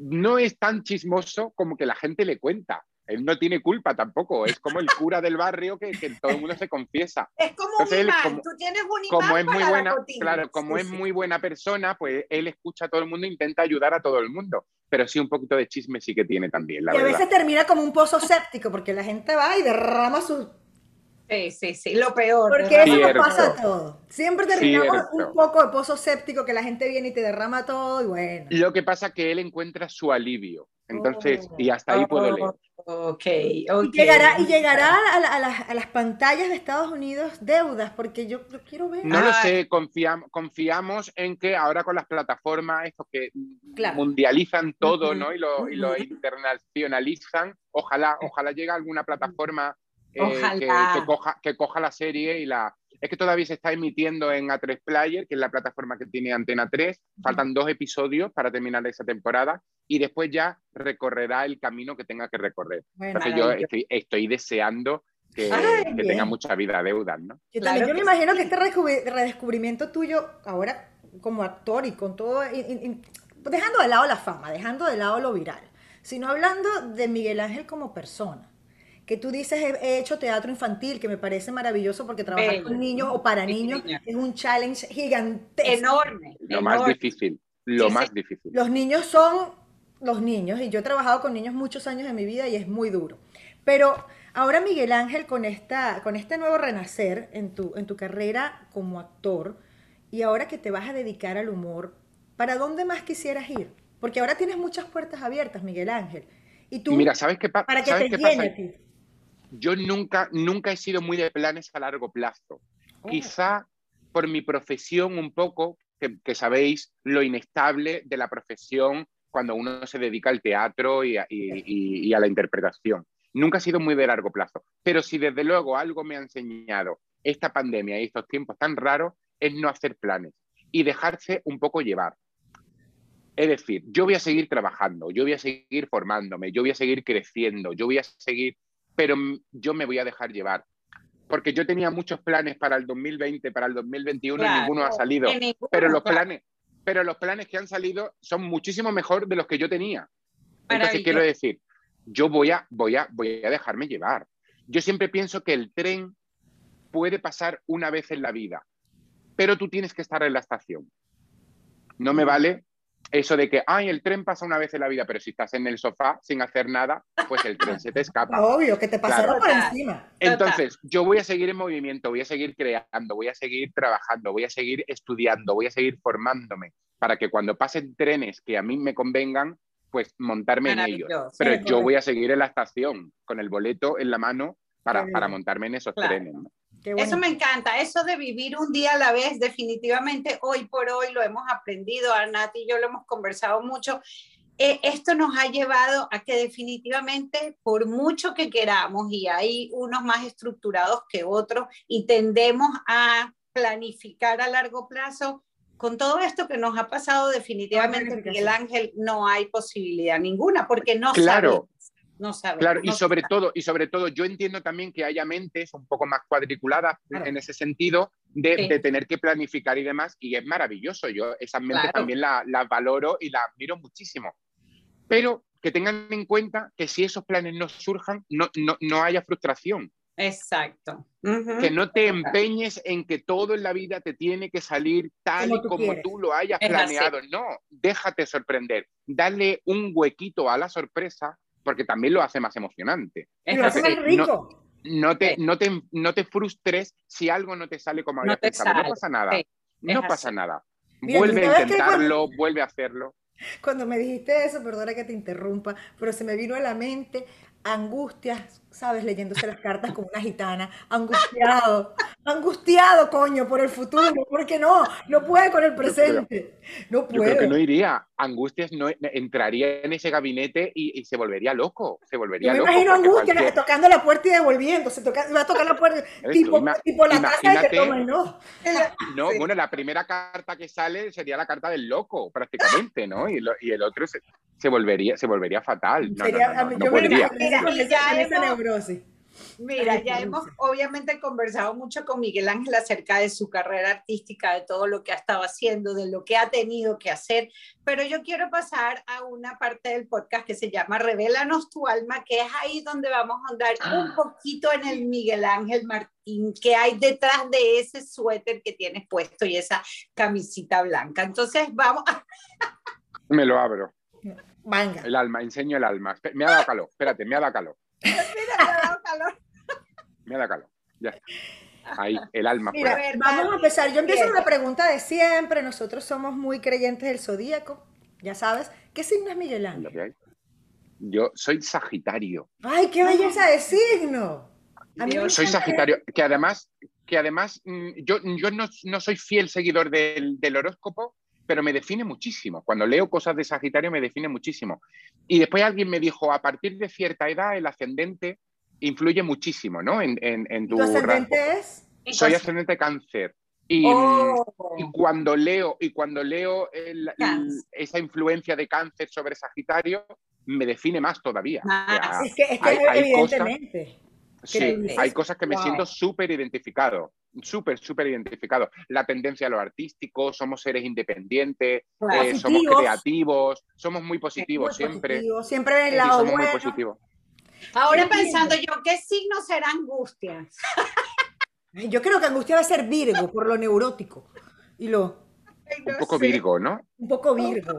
no es tan chismoso como que la gente le cuenta. Él no tiene culpa tampoco, es como el cura del barrio que, que todo el mundo se confiesa. *laughs* Es como un Entonces, él, imán, como- tú tienes un imán Como es muy buena, claro, como Sí, es sí. muy buena persona, pues él escucha a todo el mundo e intenta ayudar a todo el mundo. Pero sí, un poquito de chisme sí que tiene también, la Y a verdad. veces termina como un pozo séptico, porque la gente va y derrama su... Sí, sí, sí, lo peor. Porque ¿verdad? eso nos pasa a todos. Siempre terminamos Cierto. un poco de pozo séptico, que la gente viene y te derrama todo y bueno. Lo que pasa es que él encuentra su alivio. Entonces, Oh. y hasta ahí puedo leer. Ok, Y ok. llegará, y llegará a, la- a las, a las pantallas de Estados Unidos deudas, porque yo, yo quiero ver. No lo Ay. sé, confiam- confiamos en que ahora con las plataformas, estos que Claro. mundializan todo, Ujú, ¿no? Y lo, y lo internacionalizan, ojalá, ojalá llegue alguna plataforma que, Ojalá. que coja, que coja la serie y la... Es que todavía se está emitiendo en A3 Player, que es la plataforma que tiene Antena 3. Faltan dos episodios para terminar esa temporada y después ya recorrerá el camino que tenga que recorrer. Bueno, Entonces yo estoy, estoy deseando que, Ay, que bien. tenga mucha vida deudas, ¿no? yo, Claro yo me imagino que este redescubri- redescubrimiento tuyo, ahora como actor y con todo, y- dejando de lado la fama, dejando de lado lo viral, sino hablando de Miguel Ángel como persona. Que tú dices, he, he hecho teatro infantil, que me parece maravilloso porque trabajar Bello. con niños o para niños es un challenge gigantesco. Enorme. Lo más difícil, lo Sí, más sí. difícil. Los niños son los niños y yo he trabajado con niños muchos años de mi vida y es muy duro. Pero ahora Miguel Ángel con esta con este nuevo renacer en tu en tu carrera como actor y ahora que te vas a dedicar al humor, ¿para dónde más quisieras ir? Porque ahora tienes muchas puertas abiertas, Miguel Ángel. Y tú Mira, ¿sabes qué, pa- para que ¿sabes te qué llene pasa? Yo nunca, nunca he sido muy de planes a largo plazo. Oh. Quizá por mi profesión un poco, que, que sabéis lo inestable de la profesión cuando uno se dedica al teatro y a, y- y- y a la interpretación. Nunca ha sido muy de largo plazo. Pero si desde luego algo me ha enseñado esta pandemia y estos tiempos tan raros, es no hacer planes y dejarse un poco llevar. Es decir, yo voy a seguir trabajando, yo voy a seguir formándome, yo voy a seguir creciendo, yo voy a seguir, pero yo me voy a dejar llevar. Porque yo tenía muchos planes para el 2020, para el 2021 y ninguno ha salido. Ninguno, Pero los claro. planes, pero los planes que han salido son muchísimo mejor de los que yo tenía. Entonces quiero decir, yo voy a, voy a, voy a dejarme llevar. Yo siempre pienso que el tren puede pasar una vez en la vida, pero tú tienes que estar en la estación. No me vale eso de que, ay, el tren pasa una vez en la vida, pero si estás en el sofá sin hacer nada, pues el tren se te escapa. *laughs* Obvio, que te pasaron Claro. por encima. Entonces, yo voy a seguir en movimiento, voy a seguir creando, voy a seguir trabajando, voy a seguir estudiando, voy a seguir formándome para que cuando pasen trenes que a mí me convengan, pues montarme en ellos. Pero yo correcto. voy a seguir en la estación con el boleto en la mano para, para montarme en esos Claro. trenes. ¿no? Bueno. Eso me encanta, eso de vivir un día a la vez, definitivamente hoy por hoy lo hemos aprendido, a Nati y yo lo hemos conversado mucho. Eh, esto nos ha llevado a que definitivamente, por mucho que queramos, y hay unos más estructurados que otros, y tendemos a planificar a largo plazo, con todo esto que nos ha pasado, definitivamente. Miguel Ángel, no hay posibilidad ninguna, porque no Claro. sabemos. No sabemos. Claro, y sobre todo, y sobre todo, yo entiendo también que haya mentes un poco más cuadriculadas Claro. en ese sentido de, Sí. de tener que planificar y demás, y es maravilloso. Yo esas mentes Claro. también las las valoro y las admiro muchísimo. Pero que tengan en cuenta que si esos planes no surjan, no, no, no haya frustración. Exacto. Que no te empeñes en que todo en la vida te tiene que salir tal Como y tú como tú lo hayas Es así. planeado. No, déjate sorprender. Dale un huequito a la sorpresa, porque también lo hace más emocionante. Lo hace más rico. No te, Sí. no, te, no te frustres si algo no te sale como habías pensado. sale. No pasa nada. Sí, no así. pasa nada. Mira, vuelve ¿tú a intentarlo, vuelve a hacerlo. Cuando me dijiste eso, perdona que te interrumpa, pero se me vino a la mente angustias, ¿sabes? Leyéndose las cartas como una gitana, angustiado, angustiado, coño, por el futuro, porque no, no puede con el presente, no Yo creo que puede. no iría. Angustias no entraría en ese gabinete y, y se volvería loco. Se Yo volvería me loco. imagino porque angustia cualquier- tocando la puerta y devolviéndose, toca, va a tocar la puerta, *laughs* tipo, ima- tipo la de que toma no. *laughs* No, Sí. bueno, la primera carta que sale sería la carta del loco, prácticamente, ¿no? Y, lo- y el otro se, se volvería, se volvería fatal. No, Sería- no, no, a mí- no yo podría. ya esa neurosis. Mira, ya hemos obviamente conversado mucho con Miguel Ángel acerca de su carrera artística, de todo lo que ha estado haciendo, de lo que ha tenido que hacer, pero yo quiero pasar a una parte del podcast que se llama Revélanos tu alma, que es ahí donde vamos a andar un ah. poquito en el Miguel Ángel Martín, que hay detrás de ese suéter que tienes puesto y esa camisita blanca. Entonces, vamos. Me lo abro. Venga. El alma, enseño el alma. Me ha dado calor, espérate, me ha dado calor. *laughs* me ha dado calor. Me da calor. Ya. Ahí, el alma. Mira, vamos a empezar. Yo empiezo con la pregunta de siempre. Nosotros somos muy creyentes del zodíaco. Ya sabes. ¿Qué signo es Miguel Ángel? Yo soy Sagitario. ¡Ay, qué belleza de signo! soy Sagitario, que además, que además mm, yo, yo no, no soy fiel seguidor del, del, horóscopo, pero me define muchísimo. Cuando leo cosas de Sagitario me define muchísimo. Y después alguien me dijo, a partir de cierta edad el ascendente influye muchísimo, ¿no? En, en, tu, ascendente es? Soy ascendente cáncer. Y, oh. y, cuando leo, y cuando leo esa influencia de cáncer sobre Sagitario, me define más todavía. es que, es que evidentemente. Cosas, sí, hay cosas que me siento súper identificado, súper, súper identificado. La tendencia a lo artístico, somos seres independientes, eh, somos creativos, somos muy positivos siempre. siempre el lado somos muy positivos. Ahora pensando yo, ¿qué signo será angustia? Yo creo que angustia va a ser Virgo, por lo neurótico. Y lo... un poco Virgo, ¿no? Un poco Virgo.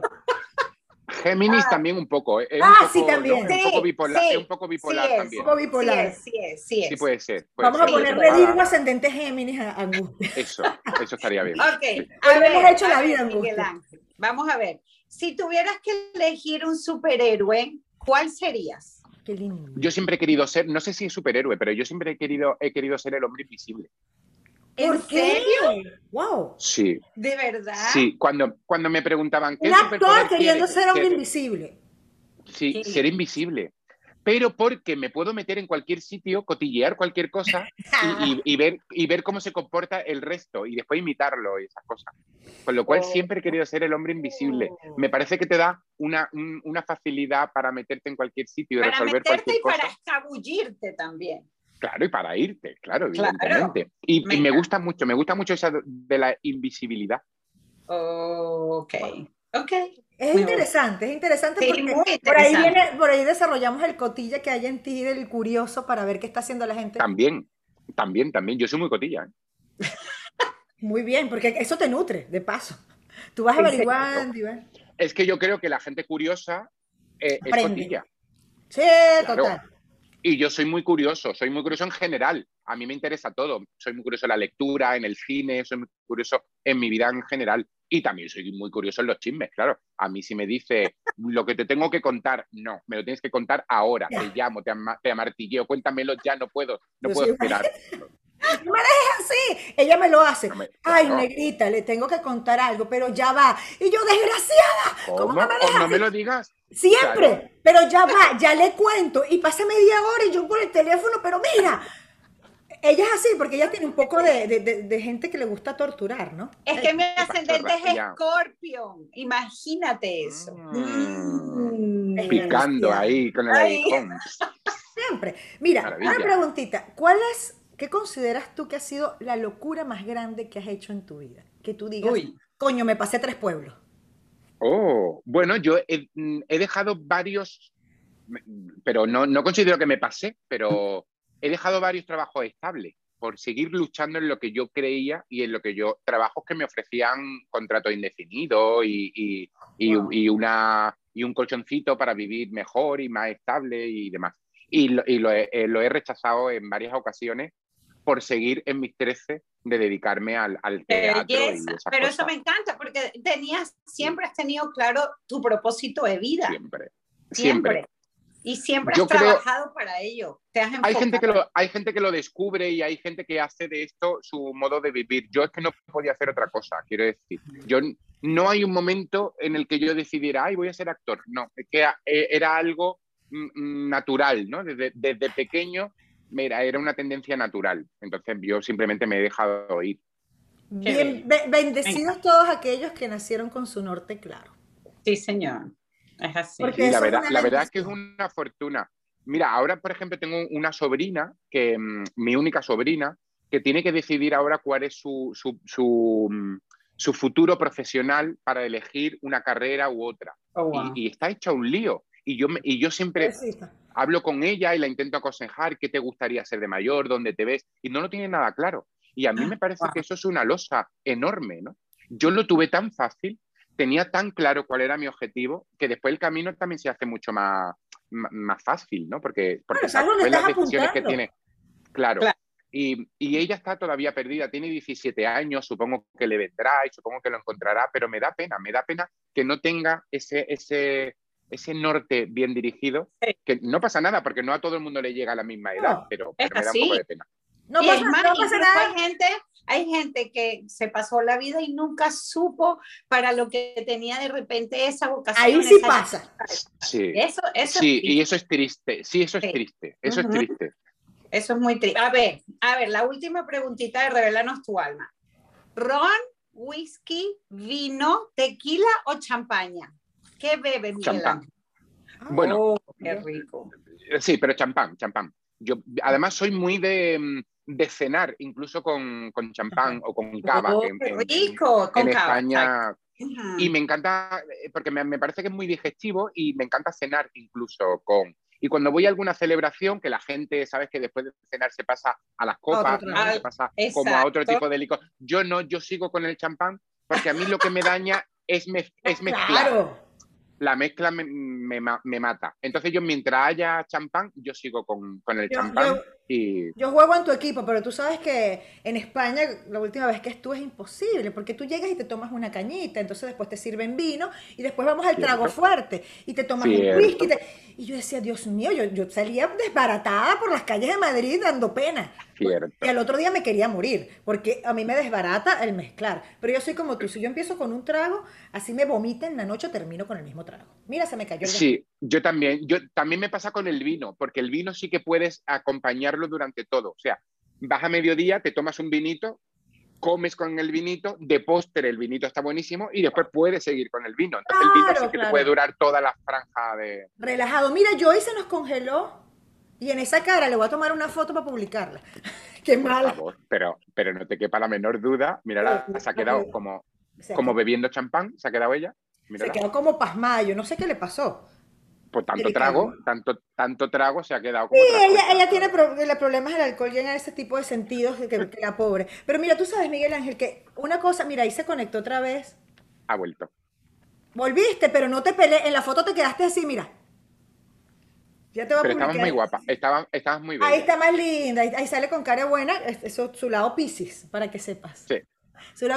Géminis ah. también un poco. ¿eh? ah, sí, también. un poco bipolar, un poco bipolar también. Un poco bipolar. Sí, es, sí, sí, puede ser. Vamos a ponerle Virgo ascendente Géminis a Angustia. Eso, *laughs* eso estaría bien. ok. hemos hecho la vida, Angustia. Vamos a ver. Si tuvieras que elegir un superhéroe, ¿cuál serías? Yo siempre he querido ser, no sé si es superhéroe, pero yo siempre he querido, he querido ser el hombre invisible. ¿En serio? Wow. Sí. ¿De verdad? Sí, cuando, cuando me preguntaban qué Un actor queriendo ser hombre invisible. Sí, ser invisible pero porque me puedo meter en cualquier sitio, cotillear cualquier cosa *laughs* y, ver, y ver cómo se comporta el resto y después imitarlo y esas cosas. Con lo cual siempre he querido ser el hombre invisible. Me parece que te da una, una facilidad para meterte en cualquier sitio y resolver cualquier cosa. y para escabullirte también. Claro, y para irte, claro, evidentemente. Y, me gusta mucho, me gusta mucho esa de la invisibilidad. ok, ok. Es interesante, es interesante porque Por, ahí viene, por ahí desarrollamos el cotilla que hay en ti del curioso para ver qué está haciendo la gente. También, también, también. Yo soy muy cotilla. ¿eh? *laughs* muy bien, porque eso te nutre, de paso. Tú vas averiguando y Es que yo creo que la gente curiosa eh, es cotilla. Sí, total. Y yo soy muy curioso, soy muy curioso en general. A mí me interesa todo. Soy muy curioso en la lectura, en el cine, soy muy curioso en mi vida en general. Y también soy muy curioso en los chismes, claro. A mí si me dice lo que te tengo que contar, no, me lo tienes que contar ahora. Te llamo, te, te amartilleo, cuéntamelo ya, no puedo, no puedo esperar. No *laughs* me dejes así. Ella me lo hace. Ay, negrita, le tengo que contar algo, pero ya va. Y yo, desgraciada, ¿cómo, me dejas? no me lo digas. Siempre, pero ya va, *laughs* ya le cuento. Y pasa media hora y yo por el teléfono, pero mira, ella es así, porque ella tiene un poco de, gente que le gusta torturar, ¿no? Es que mi ascendente es Scorpion. Imagínate eso. Mm. Mm. Picando ahí con el. *laughs* Siempre. Mira, una preguntita. ¿Cuál es, qué consideras tú que ha sido la locura más grande que has hecho en tu vida? Que tú digas, coño, me pasé tres pueblos. Oh, bueno, yo he, mm, dejado varios, pero no, no considero que me pasé, pero he dejado varios trabajos estables por seguir luchando en lo que yo creía y en lo que yo, trabajos que me ofrecían contrato indefinido y, y, una, y un colchoncito para vivir mejor y más estable y demás. Y, lo, he, eh, lo, he, rechazado en varias ocasiones por seguir en mis 13 de dedicarme al, al teatro. Pero eso me encanta porque tenías, siempre has tenido claro tu propósito de vida. Siempre. siempre. Y siempre has trabajado para ello. hay, gente que lo, hay gente que lo descubre y hay gente que hace de esto su modo de vivir. Yo es que no podía hacer otra cosa, quiero decir. Yo no hay un momento en el que yo decidiera, ay, voy a ser actor. No, es que eh, era algo mm, mm, natural, ¿no? Desde, desde pequeño mira, era una tendencia natural. Entonces yo simplemente me he dejado ir. Bien, bendecidos todos aquellos que nacieron con su norte claro. Sí, señor. Es así. la verdad, la verdad es que es una fortuna. Mira, ahora, por ejemplo, tengo una sobrina, que mm, mi única sobrina, que tiene que decidir ahora cuál es su, su, su, mm, su futuro profesional para elegir una carrera u otra. Oh, wow. y, y está hecha un lío. Y yo, me- y yo siempre. Hablo con ella y la intento aconsejar qué te gustaría ser de mayor, dónde te ves, y no lo tiene nada claro. Y a mí me parece Wow. que eso es una losa enorme, ¿no? Yo lo tuve tan fácil, tenía tan claro cuál era mi objetivo, que después el camino también se hace mucho más, más fácil, ¿no? Porque, porque Claro, sabes las decisiones que tiene. Claro. Claro. Y, y ella está todavía perdida, tiene 17 años, supongo que le vendrá y supongo que lo encontrará, pero me da pena, me da pena que no tenga ese, ese, ese norte bien dirigido, que no pasa nada porque no a todo el mundo le llega a la misma edad, No, pero, me da un así. poco de pena. No y pasa, es más, no pasa incluso nada. hay gente, hay gente que se pasó la vida y nunca supo para lo que tenía de repente esa vocación. Ahí sí esa- pasa. Sí, Eso, eso, sí, es, y eso es triste, sí, eso es Sí. triste, eso es triste. eso es muy triste. A ver, a ver, la última preguntita de Revelanos tu alma. ¿Ron, whisky, vino, tequila o champaña? ¿Qué bebe Miguel Champán. Ah, Bueno, Oh, qué rico. Sí, pero champán, champán. Yo además soy muy de, mm, de cenar, incluso con, con champán o con cava. Oh, en- qué rico. en Con cava, España. Y me encanta, eh, porque me, me parece que es muy digestivo y me encanta cenar incluso con... Y cuando voy a alguna celebración, que la gente, sabes que después de cenar se pasa a las copas, otro ¿no? trago. se pasa como a otro tipo de licor. Yo no, yo sigo con el champán, porque a mí lo que me daña es, mez- es mezclar. Claro. La mezcla me, me me mata. Entonces yo mientras haya champán, yo sigo con, con el Yo- champán yo- y... Yo juego en tu equipo, pero tú sabes que en España la última vez que estuve es imposible, porque tú llegas y te tomas una cañita, entonces después te sirven vino y después vamos al trago Cierto. fuerte y te tomas Cierto. un whisky. te- Y yo decía, Dios mío, yo, yo salía desbaratada por las calles de Madrid dando pena. Cierto. Y al otro día me quería morir, porque a mí me desbarata el mezclar. Pero yo soy como tú, si yo empiezo con un trago, así me vomita en la noche, termino con el mismo trago. Mira, se me cayó el Sí, yo también. Yo también me pasa con el vino, porque el vino sí que puedes acompañarlo durante todo. O sea, vas a mediodía, te tomas un vinito, comes con el vinito, de postre el vinito está buenísimo y después puedes seguir con el vino. Entonces el vino sí que claro. te puede durar toda la franja de. Relajado. Mira, Joy se nos congeló y en esa cara le voy a tomar una foto para publicarla. *laughs* Qué Por mala. favor, pero, pero no te quepa la menor duda. Mírala, se ha quedado como, como bebiendo champán, se ha quedado ella. Se quedó como pasmada. Yo no sé qué le pasó. Por tanto trago, tanto, tanto trago se ha quedado como. Sí, ella, ella tiene pro- el problemas del alcohol, llena ese tipo de sentidos que, que la pobre. Pero mira, tú sabes, Miguel Ángel, que una cosa, mira, ahí se conectó otra vez. Ha vuelto. Volviste, pero no te peleé. En la foto te quedaste así, mira. Ya te voy a Pero estabas muy guapa, estabas, estabas muy bella. Ahí está más linda, ahí, ahí sale con cara buena, es- eso, su lado Piscis, para que sepas. Sí.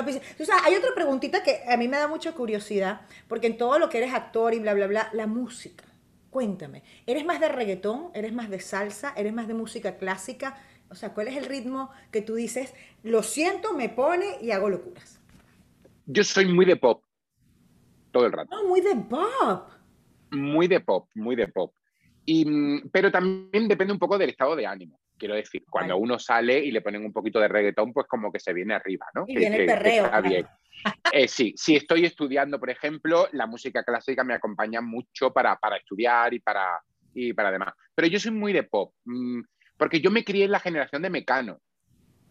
Piscis. Tú sabes, hay otra preguntita que a mí me da mucha curiosidad, porque en todo lo que eres actor y bla, bla, bla, la música. Cuéntame, ¿eres más de reggaetón? ¿Eres más de salsa? ¿Eres más de música clásica? O sea, ¿cuál es el ritmo que tú dices, lo siento, me pone y hago locuras? Yo soy muy de pop. Todo el rato. No, muy de pop. muy de pop, muy de pop. Y, mm, pero también depende un poco del estado de ánimo. Quiero decir, cuando Vale. uno sale y le ponen un poquito de reggaetón, pues como que se viene arriba, ¿no? Y Que- viene el que- que perreo, está bien. Eh, sí, si estoy estudiando, por ejemplo, la música clásica me acompaña mucho para, para estudiar y para, y para demás. Pero yo soy muy de pop, mm, porque yo me crié en la generación de Mecano,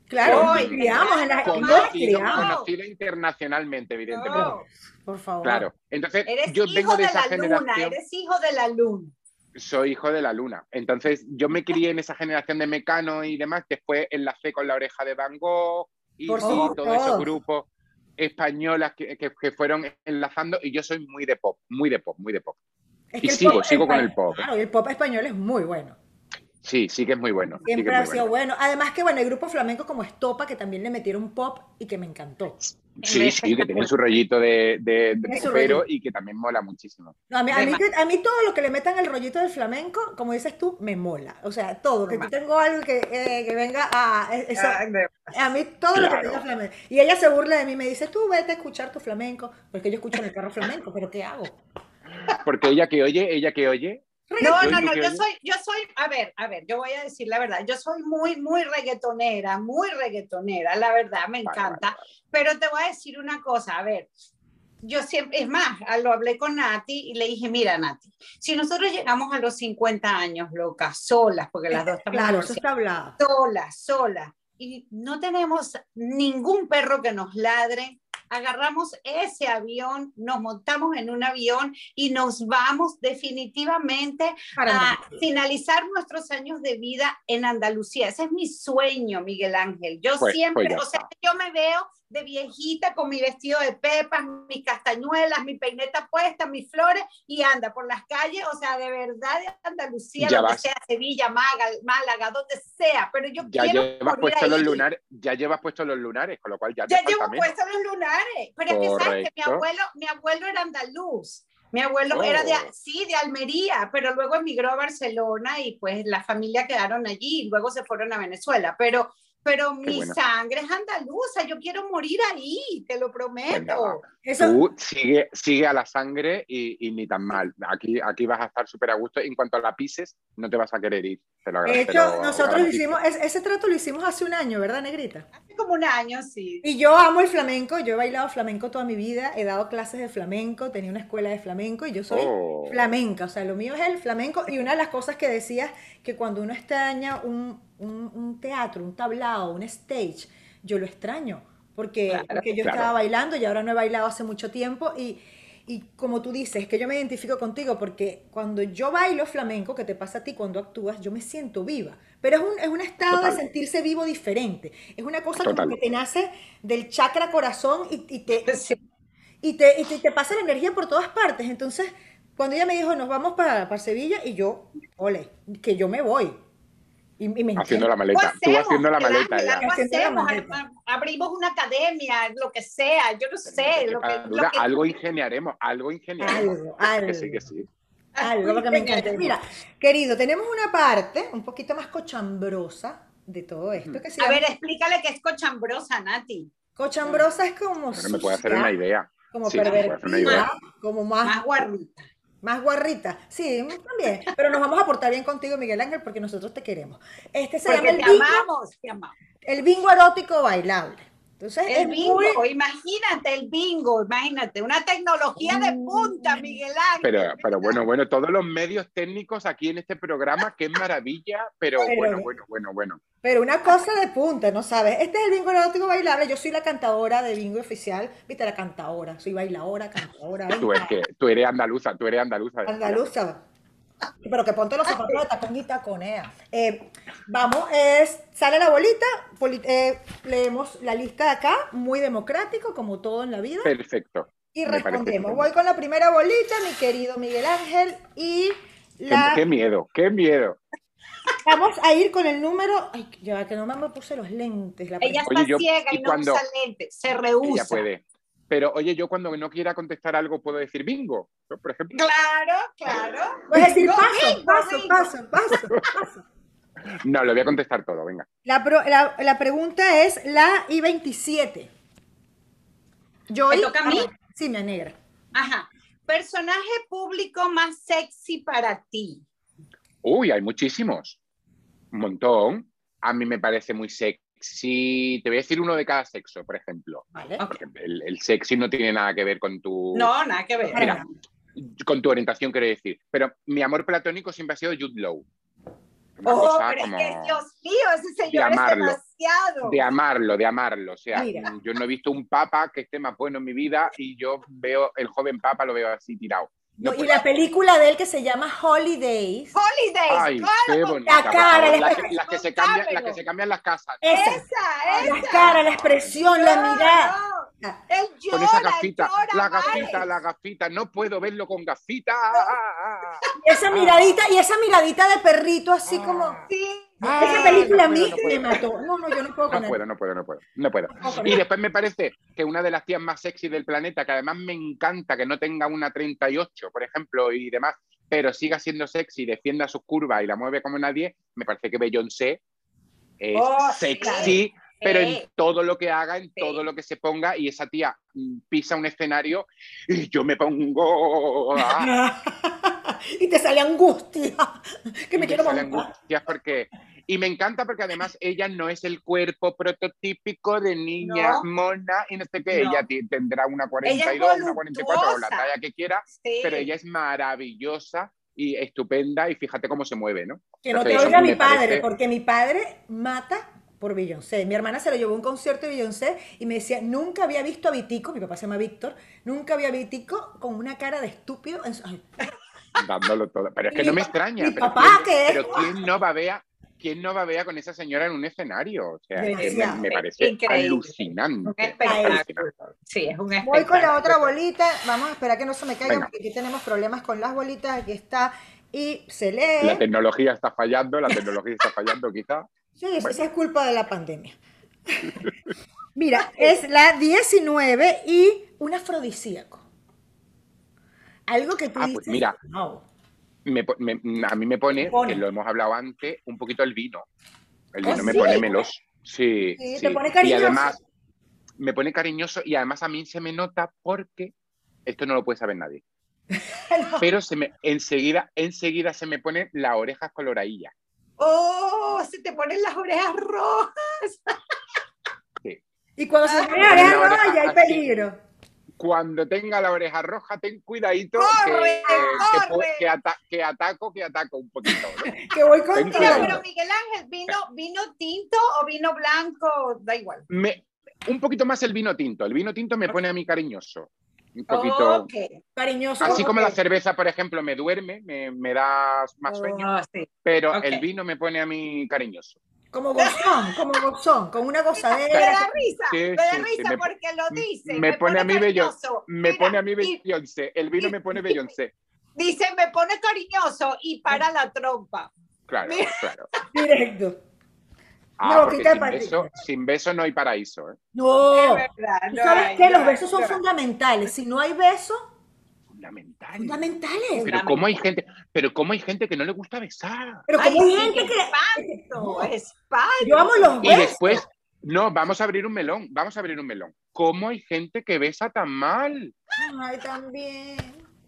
Claro, Ay, nos criamos en la conocido, conocido internacionalmente, evidentemente. No, Por favor. Claro, entonces eres yo hijo vengo de de esa la luna, generación. eres hijo de la luna. Soy hijo de la luna. Entonces, yo me crié en esa generación de Mecano y demás. Después enlacé con la oreja de Van Gogh y, todos esos grupos españolas que, que- que fueron enlazando. Y yo soy muy de pop, muy de pop, muy de pop. Es Y sigo, pop sigo con el pop. Claro, el pop español es muy bueno. Sí, sí que es muy bueno. sí que Siempre es ha sido bueno. bueno. Además que, bueno, hay grupos flamencos como Estopa que también le metieron pop y que me encantó. Sí, sí, que tienen su rollito de, de, de popero rollito. y que también mola muchísimo. No, a, mí, a, mí, Además- que- a mí todo lo que le metan el rollito del flamenco, como dices tú, me mola. O sea, todo. Que yo tengo algo que, eh, que venga a... Eso, a mí todo lo que tenga flamenco. Y ella se burla de mí, me dice, tú vete a escuchar tu flamenco, porque yo escucho en el carro flamenco, pero ¿qué hago? Porque ella que oye, ella que oye, No, no, no, yo soy, yo soy, a ver, a ver, yo voy a decir la verdad, yo soy muy, muy reggaetonera, muy reggaetonera, la verdad, me Vale, encanta, pero te voy a decir una cosa, a ver, yo siempre, es más, lo hablé con Nati y le dije, mira Nati, si nosotros llegamos a los 50 años, locas, solas, porque las dos *laughs* estamos Claro, eso está hablado. solas, solas, y no tenemos ningún perro que nos ladre, agarramos ese avión, nos montamos en un avión y nos vamos definitivamente Para a finalizar nuestros años de vida en Andalucía. Ese es mi sueño, Miguel Ángel. Yo Pues- siempre, pues ya o sea, yo me veo de viejita con mi vestido de pepas, mis castañuelas, mi peineta puesta, mis flores y anda por las calles, o sea, de verdad de Andalucía, Ya donde vas. sea, Sevilla, Málaga, Málaga, donde sea, pero yo Ya quiero llevas morir puestos los lunares, ya llevas puestos los lunares, con lo cual ya te Ya falta llevo menos. puestos los lunares, pero es que sabes que mi Correcto. abuelo, mi abuelo era andaluz. Mi abuelo Oh. era de, sí, de Almería, pero luego emigró a Barcelona y pues la familia quedaron allí y luego se fueron a Venezuela. Pero, pero mi bueno. sangre es andaluza, yo quiero morir ahí, te lo prometo. Venga, va. Eso, Tú sigue, sigue a la sangre y, y ni tan mal. Aquí, aquí vas a estar súper a gusto. En cuanto la pises, no te vas a querer ir. Te lo de hecho, lo nosotros hicimos, es- ese trato lo hicimos hace un año, ¿verdad, Negrita? Hace como un año, sí. Y yo amo el flamenco, yo he bailado flamenco toda mi vida, he dado clases de flamenco, tenía una escuela de flamenco y yo soy Oh. flamenca, o sea, lo mío es el flamenco y una de las cosas que decías que cuando uno extraña un, un- un teatro, un tablao, un stage, yo lo extraño, porque, Claro, porque yo claro. estaba bailando y ahora no he bailado hace mucho tiempo y, y como tú dices, que yo me identifico contigo porque cuando yo bailo flamenco, que te pasa a ti cuando actúas, yo me siento viva, pero es un, es un estado Total. de sentirse vivo diferente, es una cosa Total. como que te nace del chakra corazón y, y te, *laughs* Sí. y te, y te, te pasa la energía por todas partes. Entonces, cuando ella me dijo, nos vamos para, para Sevilla, y yo, ole, que yo me voy. Y, y me Haciendo la maleta. Pues Tú hacemos, haciendo la maleta Ángel, ya. algo Haciendo la hacemos, maleta. ab- abrimos una academia, lo que sea, yo no sé, lo que, lo duda, que algo ingeniaremos, algo ingeniaremos. Algo, *laughs* algo. Que sí, que sí. Algo porque me encanta. Mira, querido, tenemos una parte un poquito más cochambrosa de todo esto. Que se A llama- ver, explícale que es cochambrosa, Nati. cochambrosa es como Pero me puede hacer una idea. como Sí, me puede hacer una pervertida, idea. como más, Más guarrita. Más guarrita, sí, también. Pero nos vamos a portar bien contigo, Miguel Ángel, porque nosotros te queremos. Este se llama el te bingo, amamos, te amamos. el bingo erótico bailable. Entonces, El es bingo, muy- imagínate el bingo, imagínate, una tecnología de punta, Miguel Ángel. Pero, pero bueno, bueno, todos los medios técnicos aquí en este programa, qué maravilla, pero, Pero- bueno, bueno, bueno, bueno. Pero una cosa de punta, ¿no sabes? Este es el bingo erótico bailable. Yo soy la cantadora de bingo oficial. Viste, la cantadora. Soy bailadora, cantadora. Tú, es que, tú eres andaluza, tú eres andaluza. Andaluza. Pero que ponte los zapatos de tacón y taconea. Eh, vamos, es, sale la bolita, poli- eh, leemos la lista de acá, muy democrático, como todo en la vida. Perfecto. Y respondemos. Voy con la primera bolita, mi querido Miguel Ángel, y Qué, la, qué miedo, qué miedo. vamos a ir con el número. Ay, ya que no me puse los lentes. La Ella Oye, está yo- ciega y, y no cuando- usa lentes, se Ella rehúsa. puede. Pero oye, yo cuando no quiera contestar algo puedo decir bingo, ¿no? por ejemplo. Claro, claro. *laughs* Puedes decir paso, paso, paso, paso, *laughs* paso. No, lo voy a contestar todo, venga. La, pro- la- la pregunta es la I-27. Yo ¿Me toca a mí? Sí, mi negra. Ajá. Personaje público más sexy para ti. Uy, hay muchísimos. Un montón. A mí me parece muy sexy. Te voy a decir uno de cada sexo, por ejemplo. Vale. Porque el, el sexy no tiene nada que ver con tu, No, nada que ver. Mira, con tu orientación, quiero decir. Pero mi amor platónico siempre ha sido Jude Law. Una Oh, cosa pero como es que, Dios mío, ese señor es amarlo. demasiado. de amarlo, de amarlo. O sea, Mira. yo no he visto un papa que esté más bueno en mi vida y yo veo el joven papa, lo veo así tirado. No y puedo. la película de él que se llama Holidays. Holidays, Ay, claro, qué. La cara, la las, expresión, que, las que se cambian, las que se cambian las casas. Esa. Esa, La esa. cara, la expresión, la mirada. no. Ah, Él llora, Con esa gafita, llora, la vale. gafita, la gafita, no puedo verlo con gafita. Ah, ah, ah. Y esa miradita, y esa miradita de perrito así como. Sí. Ah, Esa película a no mí puedo, no puedo. me mató. No, no, yo no puedo con No puedo, no puedo, no puedo, no puedo. Y después me parece que una de las tías más sexy del planeta, que además me encanta que no tenga una 38, por ejemplo, y demás, pero siga siendo sexy, defienda sus curvas y la mueve como nadie, me parece que Beyoncé es Oh, sexy, pero en todo lo que haga, en Sí. todo lo que se ponga, y esa tía mm, pisa un escenario y yo me pongo... ah, *laughs* y te sale angustia. Que me y quiero sale montar. angustias porque Y me encanta porque además ella no es el cuerpo prototípico de niña No. mona y no sé qué. No. Ella tendrá una Ella 42, es una 44 o la talla que quiera, Sí. pero ella es maravillosa y estupenda y fíjate cómo se mueve, ¿no? Que no te oiga mi padre, parece- porque mi padre mata por Beyoncé. Mi hermana se lo llevó a un concierto de Beyoncé y me decía, nunca había visto a Vitico, mi papá se llama Víctor, nunca había Vitico con una cara de estúpido. en su- dándolo todo. Pero es que mi no me extraña. mi pero papá, ¿quién, que es- pero quién no babea, quién no babea con esa señora en un escenario? O sea, me, me parece Increíble. alucinante. Un espectáculo. alucinante. Sí, es un Voy espectáculo. con la otra bolita, vamos a esperar que no se me caiga Venga. porque aquí tenemos problemas con las bolitas, aquí está, y se lee. La tecnología está fallando, la tecnología está fallando quizá. Sí, esa es culpa de la pandemia. *laughs* Mira, es la 19 y un afrodisíaco. Algo que tú Ah, dices, pues mira. "Wow". Me me- a mí me pone, Pone. que lo hemos hablado antes, un poquito el vino. El ¿Ah, vino me sí? pone meloso. Sí, Sí, sí. te pone Y cariñoso. además, me pone cariñoso y además a mí se me nota porque esto no lo puede saber nadie. *laughs* Pero se me, enseguida, enseguida se me ponen las orejas coloradillas. ¡Oh! Se te ponen las orejas rojas. Y cuando se Ah, pone a ver, la no, oreja ya hay peligro. Cuando tenga la oreja roja, ten cuidadito ¡Corre, que, que, pu- corre! que ata- que ataco, que ataco un poquito. ¿no? *laughs* Que voy con Mira, pero Miguel Ángel, ¿vino, ¿vino tinto o vino blanco? Da igual. Me- un poquito más el vino tinto. El vino tinto me pone a mí cariñoso. Un poquito. Ok. cariñoso. Así como la cerveza, por ejemplo, me duerme, me, me da más sueño, Oh, sí. pero el vino me pone a mí cariñoso. Como gozón, como gozón, con una Me gozadera. da risa, Sí, me da sí, sí, risa me- porque lo dice. me pone a mí bello- cariñoso. Me Mira, pone a mí Beyoncé. El vino me pone Beyoncé. Dice, me pone cariñoso y para la trompa. Claro, Mira. claro. *laughs* Directo. Ah, de sin beso, sin beso no hay paraíso. ¿eh? No. Es verdad. ¿Tú no sabes hay, que no los besos son no fundamentales? Si no hay besos, Fundamental. fundamentales. Pero cómo hay gente, pero cómo hay gente que no le gusta besar. Pero Ay, hay gente que... espanto, No. espanto. Yo amo los Y besos. después, no, vamos a abrir un melón, vamos a abrir un melón. ¿Cómo hay gente que besa tan mal? Ay, también.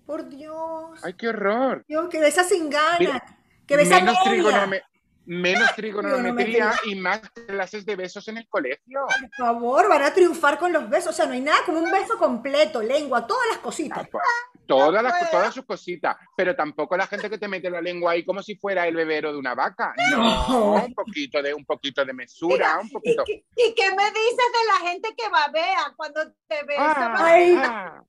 Por Dios. ¡Ay, qué horror! Dios, que besa sin ganas. Mira, que besa menos, trigonome- menos trigonometría Trigonometría. y más clases de besos en el colegio. Por favor, van a triunfar con los besos. O sea, no hay nada como un beso completo, lengua, todas las cositas. Todas, las, todas sus cositas, pero tampoco la gente que te mete la lengua ahí como si fuera el bebero de una vaca. No, No. un poquito de un poquito de mesura, Mira, un ¿Y poquito. qué, y qué me dices de la gente que babea cuando te besa? Ah, Ay. ah.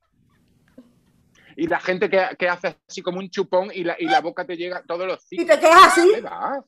Y la gente que, que hace así como un chupón y la, y la boca te llega todos los Y ciclos. te quedas así. ¿Dónde vas?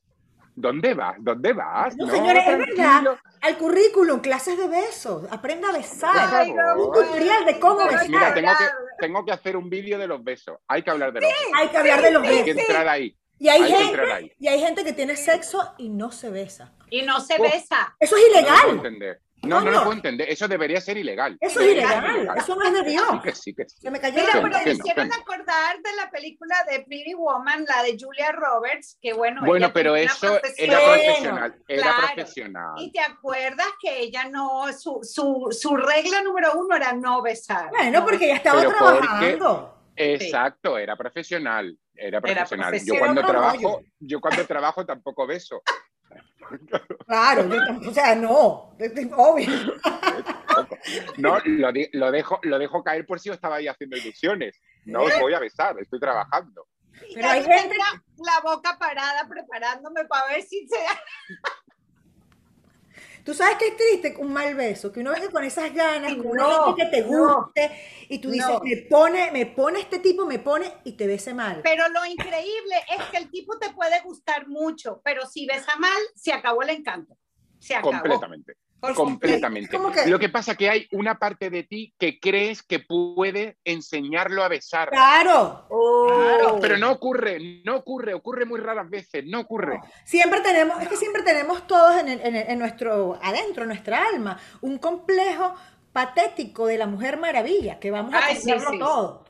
¿Dónde vas? ¿Dónde vas? No, señores, es verdad. Al currículum, clases de besos. Aprenda a besar. Ay, no Un tutorial de cómo besar. Mira, tengo que, hablar. tengo que hacer un vídeo de los besos. Hay que hablar de los besos. Hay que hablar de los Hay que besos. entrar ahí. Y hay, gente, ahí. y hay gente que tiene sexo y no se besa. Y no se besa. Eso es No lo puedo ilegal. entender. No, no lo puedo entender. Eso debería ser ilegal. Eso es ilegal. Eso no es de Dios. Sí, que sí, que sí. Se me cayó Mira, la pero me hicieron acordar de la película de Pretty Woman, la de Julia Roberts, que bueno, Bueno, ella pero eso era Bueno, profesional. Era claro. profesional. Y te acuerdas que ella no, su, su, su regla número uno era no besar. Bueno, No porque ya estaba Pero porque- trabajando. Exacto, era profesional. Era profesional. yo profesional, cuando no, trabajo, yo- yo cuando trabajo tampoco beso. Claro, yo o sea, no, obvio. *laughs* No, lo, lo dejo, lo dejo caer por si os estaba ahí haciendo ilusiones. No os voy a besar, estoy trabajando. Pero hay ahí gente la boca parada preparándome para ver si se Tú sabes que es triste un mal beso, que uno venga con esas ganas, con una No, gente que te no, guste, y tú dices, no. me pone, me pone este tipo, me pone y te bese mal. Pero lo increíble es que el tipo te puede gustar mucho, pero si besa mal, se acabó el encanto. Se acabó. Completamente. Completamente. Que- Lo que pasa que hay una parte de ti que crees que puede enseñarlo a besar. Claro, Oh. Claro. Pero no ocurre, no ocurre, ocurre muy raras veces, no ocurre. siempre tenemos, es que siempre tenemos todos en, el- en el- en nuestro, adentro, en nuestra alma, un complejo patético de la Mujer Maravilla, que vamos a Ay, sí, sí, todo.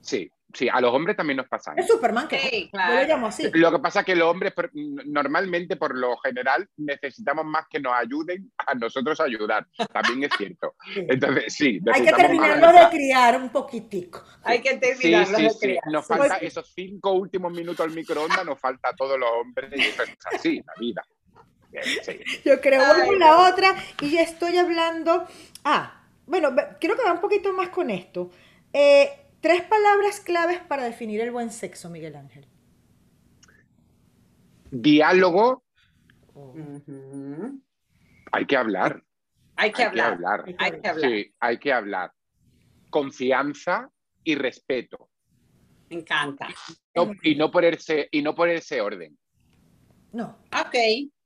Sí, sí, a los hombres también nos pasa. Es Superman, que Sí, yo lo llamo así. Lo que pasa es que los hombres normalmente, por lo general, necesitamos más que nos ayuden a nosotros ayudar. También es cierto. *laughs* Sí. Entonces, sí. Hay que terminarlo de criar un poquitico. Hay que terminarlo sí, de sí. criar. Nos falta sí. esos cinco últimos minutos al microondas, nos falta a todos los hombres. Y eso es así, la vida. Yo creo, con la otra y ya estoy hablando. Ah, bueno, quiero que va un poquito más con esto. Eh, tres palabras claves para definir el buen sexo, Miguel Ángel. Diálogo, hay que hablar. Hay que hay hablar. que hablar. Hay que Hay que hablar. Sí, hay que hablar. Confianza y respeto. Me encanta. No- y, no ponerse, y no ponerse orden. No. Ok,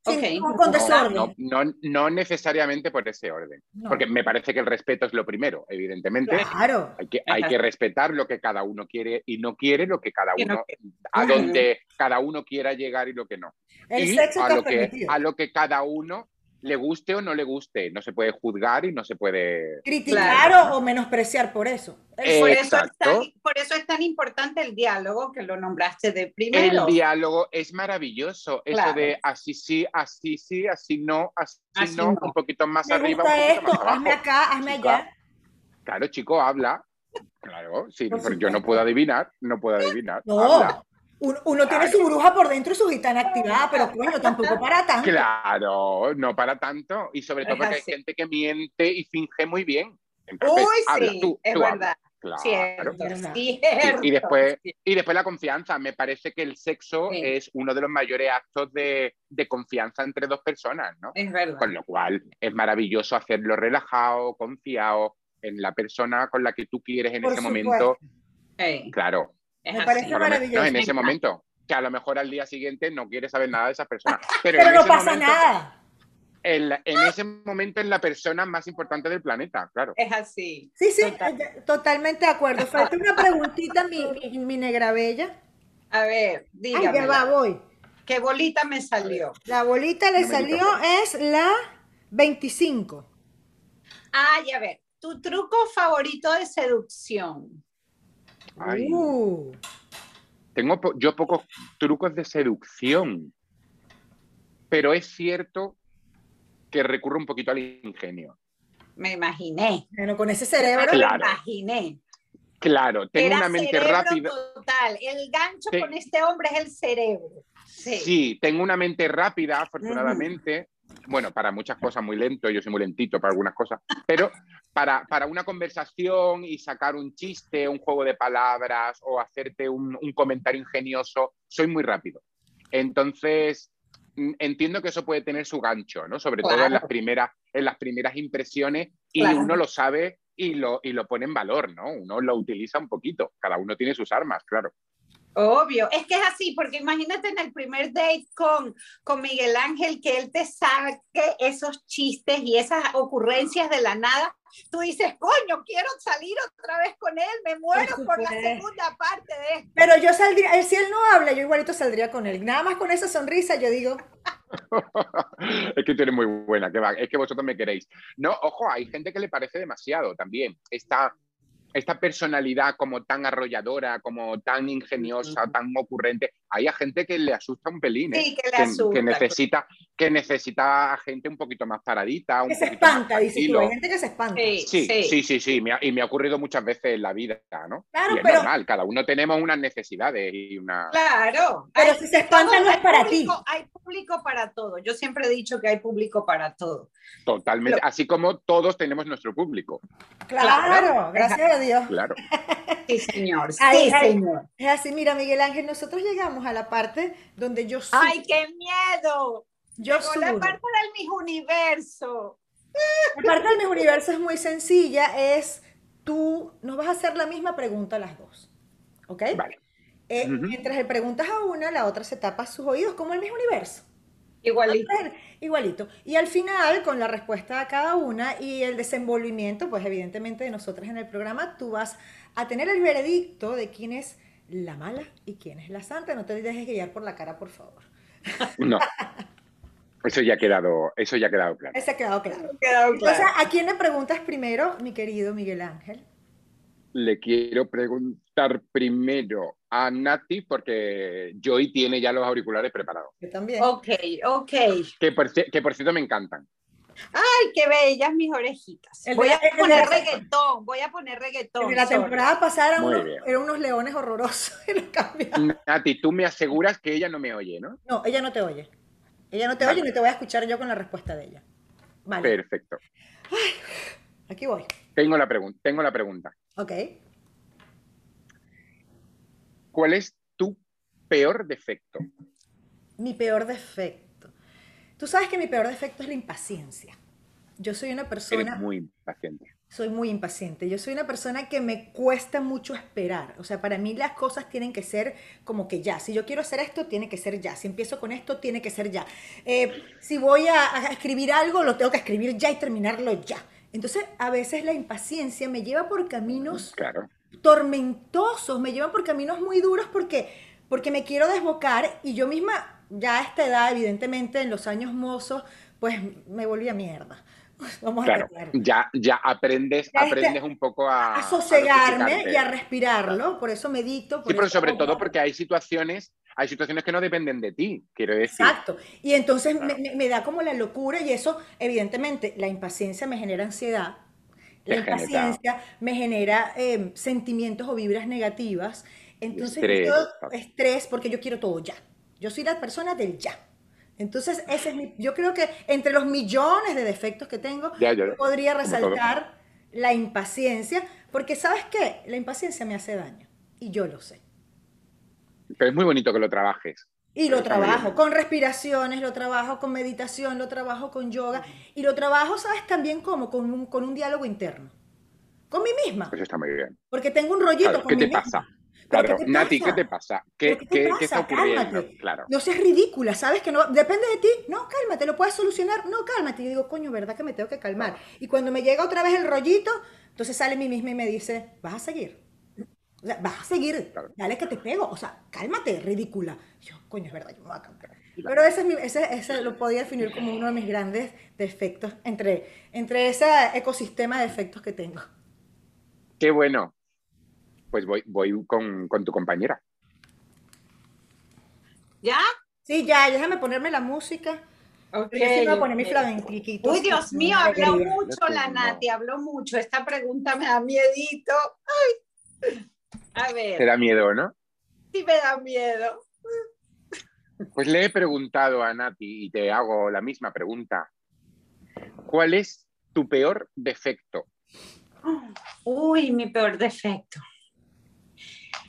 Sí, ok. con- con desorden. No, no, no necesariamente por ese orden. No. Porque me parece que el respeto es lo primero, evidentemente. Claro. Hay que, hay que respetar lo que cada uno quiere y no quiere, lo que cada uno, a donde cada uno quiera llegar y lo que no. El y sexo a lo, que, a lo que cada uno le guste o no le guste. No se puede juzgar y no se puede... Criticar Claro. o, menospreciar por eso. Eh, Por eso, es tan, por eso es tan importante el diálogo que lo nombraste de primero. El diálogo es maravilloso. Eso Claro. de así sí, así sí, así no, así, Así no, no. un poquito más Me arriba, un gusta poquito esto, más abajo. hazme acá, hazme Chica, allá. Claro, chico, habla. Claro, sí, pero yo no puedo adivinar, no puedo adivinar. No, Habla. Uno, uno tiene su bruja por dentro y su gitana activada, pero coño, *laughs* tampoco para tanto. Claro, no para tanto. Y sobre todo porque hay gente que miente y finge muy bien. Entonces, Uy, habla, sí, tú, es tú verdad. Claro. Cierto, cierto. Y después, y después la confianza. Me parece que el sexo Sí. es uno de los mayores actos de, de confianza entre dos personas, ¿no? Es verdad. Con lo cual es maravilloso hacerlo relajado, confiado en la persona con la que tú quieres en Por ese supuesto. momento. Claro, es Me así. parece maravilloso. en Me ese momento. Que a lo mejor al día siguiente no quieres saber nada de esa persona. *laughs* Pero, Pero en no ese pasa momento, nada. En, la- en ese momento es la persona más importante del planeta, claro. Es así. Sí, sí, Total. eh, totalmente de acuerdo. Falta una preguntita, mi, mi, mi negra bella. A ver, Ay, ya dígame. va, voy. ¿Qué bolita me salió? La bolita le No salió, toca. es la 25. Ay, a ver, tu truco favorito de seducción. Ay. Uh, Tengo po- yo pocos trucos de seducción, pero es cierto que recurro un poquito al ingenio. Me imaginé. bueno, con ese cerebro. Me Claro. imaginé. Claro, tengo Era una mente rápida. total. El gancho Sí. con este hombre es el cerebro. Sí. Sí, tengo una mente rápida, afortunadamente. Bueno, para muchas cosas muy lento, yo soy muy lentito para algunas cosas, pero para, para una conversación y sacar un chiste, un juego de palabras o hacerte un, un comentario ingenioso, soy muy rápido. Entonces, mm, entiendo que eso puede tener su gancho, ¿no? Sobre todo en las primeras, en las primeras impresiones y Claro. uno lo sabe y lo, y lo pone en valor, ¿no? Uno lo utiliza un poquito, cada uno tiene sus armas, claro. Obvio, es que es así, porque imagínate en el primer date con, con Miguel Ángel que él te saque esos chistes y esas ocurrencias de la nada. Tú dices, coño, quiero salir otra vez con él, me muero por, la segunda parte de esto. Pero yo saldría, eh, si él no habla, yo igualito saldría con él. Nada más con esa sonrisa, yo digo, *laughs* es que tú eres muy buena, que va, es que vosotros me queréis. No, ojo, hay gente que le parece demasiado también. Esta, esta personalidad como tan arrolladora, como tan ingeniosa, tan ocurrente, hay a gente que le asusta un pelín, ¿eh? Sí, que le que, asusta. que necesita, que necesita a gente un poquito más paradita, un que se espanta, dices tú. Hay gente que se espanta. Sí, Sí, sí. sí, sí, sí, me ha- y me ha ocurrido muchas veces en la vida, ¿no? Claro, y es pero- normal, cada uno tenemos unas necesidades y una... Claro. Pero Hay- si se espanta, no es para público- Hay público para todo. Yo siempre he dicho que hay público para todo. Totalmente, así como todos tenemos nuestro público, Claro, Claro. gracias a Dios. claro. Sí, señor. Sí, señor. Es así, mira, Miguel Ángel, nosotros llegamos a la parte donde yo subo. ¡Ay, qué miedo! yo Llegó la subo. parte del mis universo. La parte del mi universo es muy sencilla, es tú nos vas a hacer la misma pregunta a las dos. ¿Ok? Vale. Eh. Mientras le preguntas a una, la otra se tapa sus oídos, como el mismo universo. Igualito. Igualito. Y al final, con la respuesta a cada una y el desenvolvimiento, pues evidentemente de nosotras en el programa, tú vas a tener el veredicto de quién es la mala y quién es la santa. No te dejes guiar por la cara, por favor. No. *laughs* Eso ya ha quedado, eso ya ha quedado claro. Ese ha quedado claro. Quedado Entonces, claro. ¿a quién le preguntas primero, mi querido Miguel Ángel? le quiero preguntar primero a Nati, porque Joy tiene ya los auriculares preparados. Yo también. Ok, ok. Que por, ci- que por cierto me encantan. Ay, qué bellas mis orejitas. El Voy a poner la- reggaetón, voy a poner reggaetón. En la temporada pasada eran unos, bien. eran unos leones horrorosos *laughs* y los cambiaron. Nati, tú me aseguras que ella no me oye, ¿no? No, ella no te oye. Ella no te Vale. oye ni te voy a escuchar yo con la respuesta de ella. Vale, Perfecto. aquí voy. Tengo la, pregun- tengo la pregunta. Ok. ¿Cuál es tu peor defecto? Mi peor defecto. Tú sabes que mi peor defecto es la impaciencia. Yo soy una Eres persona, muy impaciente. soy muy impaciente. Yo soy una persona que me cuesta mucho esperar. O sea, para mí las cosas tienen que ser como que ya. Si yo quiero hacer esto, tiene que ser ya. Si empiezo con esto, tiene que ser ya. Eh, si voy a, a escribir algo, lo tengo que escribir ya y terminarlo ya. Entonces, a veces la impaciencia me lleva por caminos Claro. tormentosos, me llevan por caminos muy duros porque, porque me quiero desbocar y yo misma, ya a esta edad, evidentemente, en los años mozos, pues me volví a mierda. *laughs* Vamos a Claro. claros. Ya, ya aprendes, Ya este- aprendes un poco a, A sosegarme dosificarte. y a respirarlo, por eso medito. por Sí, pero sobre todo porque hay situaciones, hay situaciones que no dependen de ti, quiero decir. Exacto. Y entonces Claro. me, me- da como la locura y eso, evidentemente, la impaciencia me genera ansiedad. La impaciencia me genera eh, sentimientos o vibras negativas. Entonces, Estrés, yo, estrés porque yo quiero todo ya. Yo soy la persona del ya. Entonces, ese es mi, yo creo que entre los millones de defectos que tengo, Ya, ya, yo podría resaltar la impaciencia, porque ¿sabes qué? La impaciencia me hace daño y yo lo sé. Pero es muy bonito que lo trabajes. Y lo trabajo con respiraciones, lo trabajo con meditación, lo trabajo con yoga y lo trabajo, ¿sabes? También como con un, con un diálogo interno, con mí misma, Eso está muy bien. porque tengo un rollito Claro, con ¿Qué mí te misma. pasa? ¿Pero Claro, qué Nati? ¿qué te pasa? ¿Qué, ¿Pero qué te pasa? qué está ocurriendo? Cálmate. Claro. No seas ridícula, ¿sabes? Que no depende de ti. No, cálmate, lo puedes solucionar. No, cálmate. Y yo digo, coño, ¿verdad que me tengo que calmar? Y cuando me llega otra vez el rollito, entonces sale mí misma y me dice, ¿vas a seguir? O sea, vas a seguir, Claro. dale que te pego. O sea, cálmate, ridícula. Y yo, coño, es verdad, yo me voy a calmar. Pero ese, es mi- ese, ese lo podía definir como uno de mis grandes defectos entre, entre ese ecosistema de defectos que tengo. Qué bueno. Pues voy, voy con, con tu compañera. ¿Ya? Sí, ya, déjame ponerme la música. Ok. Yo sí me voy a poner mi ok. flamenquiquito. Uy, Dios mío, habló mucho la No. Nati, habló mucho. Esta pregunta me da miedito. Ay. A Te ver, da miedo, ¿no? sí me da miedo. Pues le he preguntado a Nati y te hago la misma pregunta. ¿Cuál es tu peor defecto? Uy, mi peor defecto.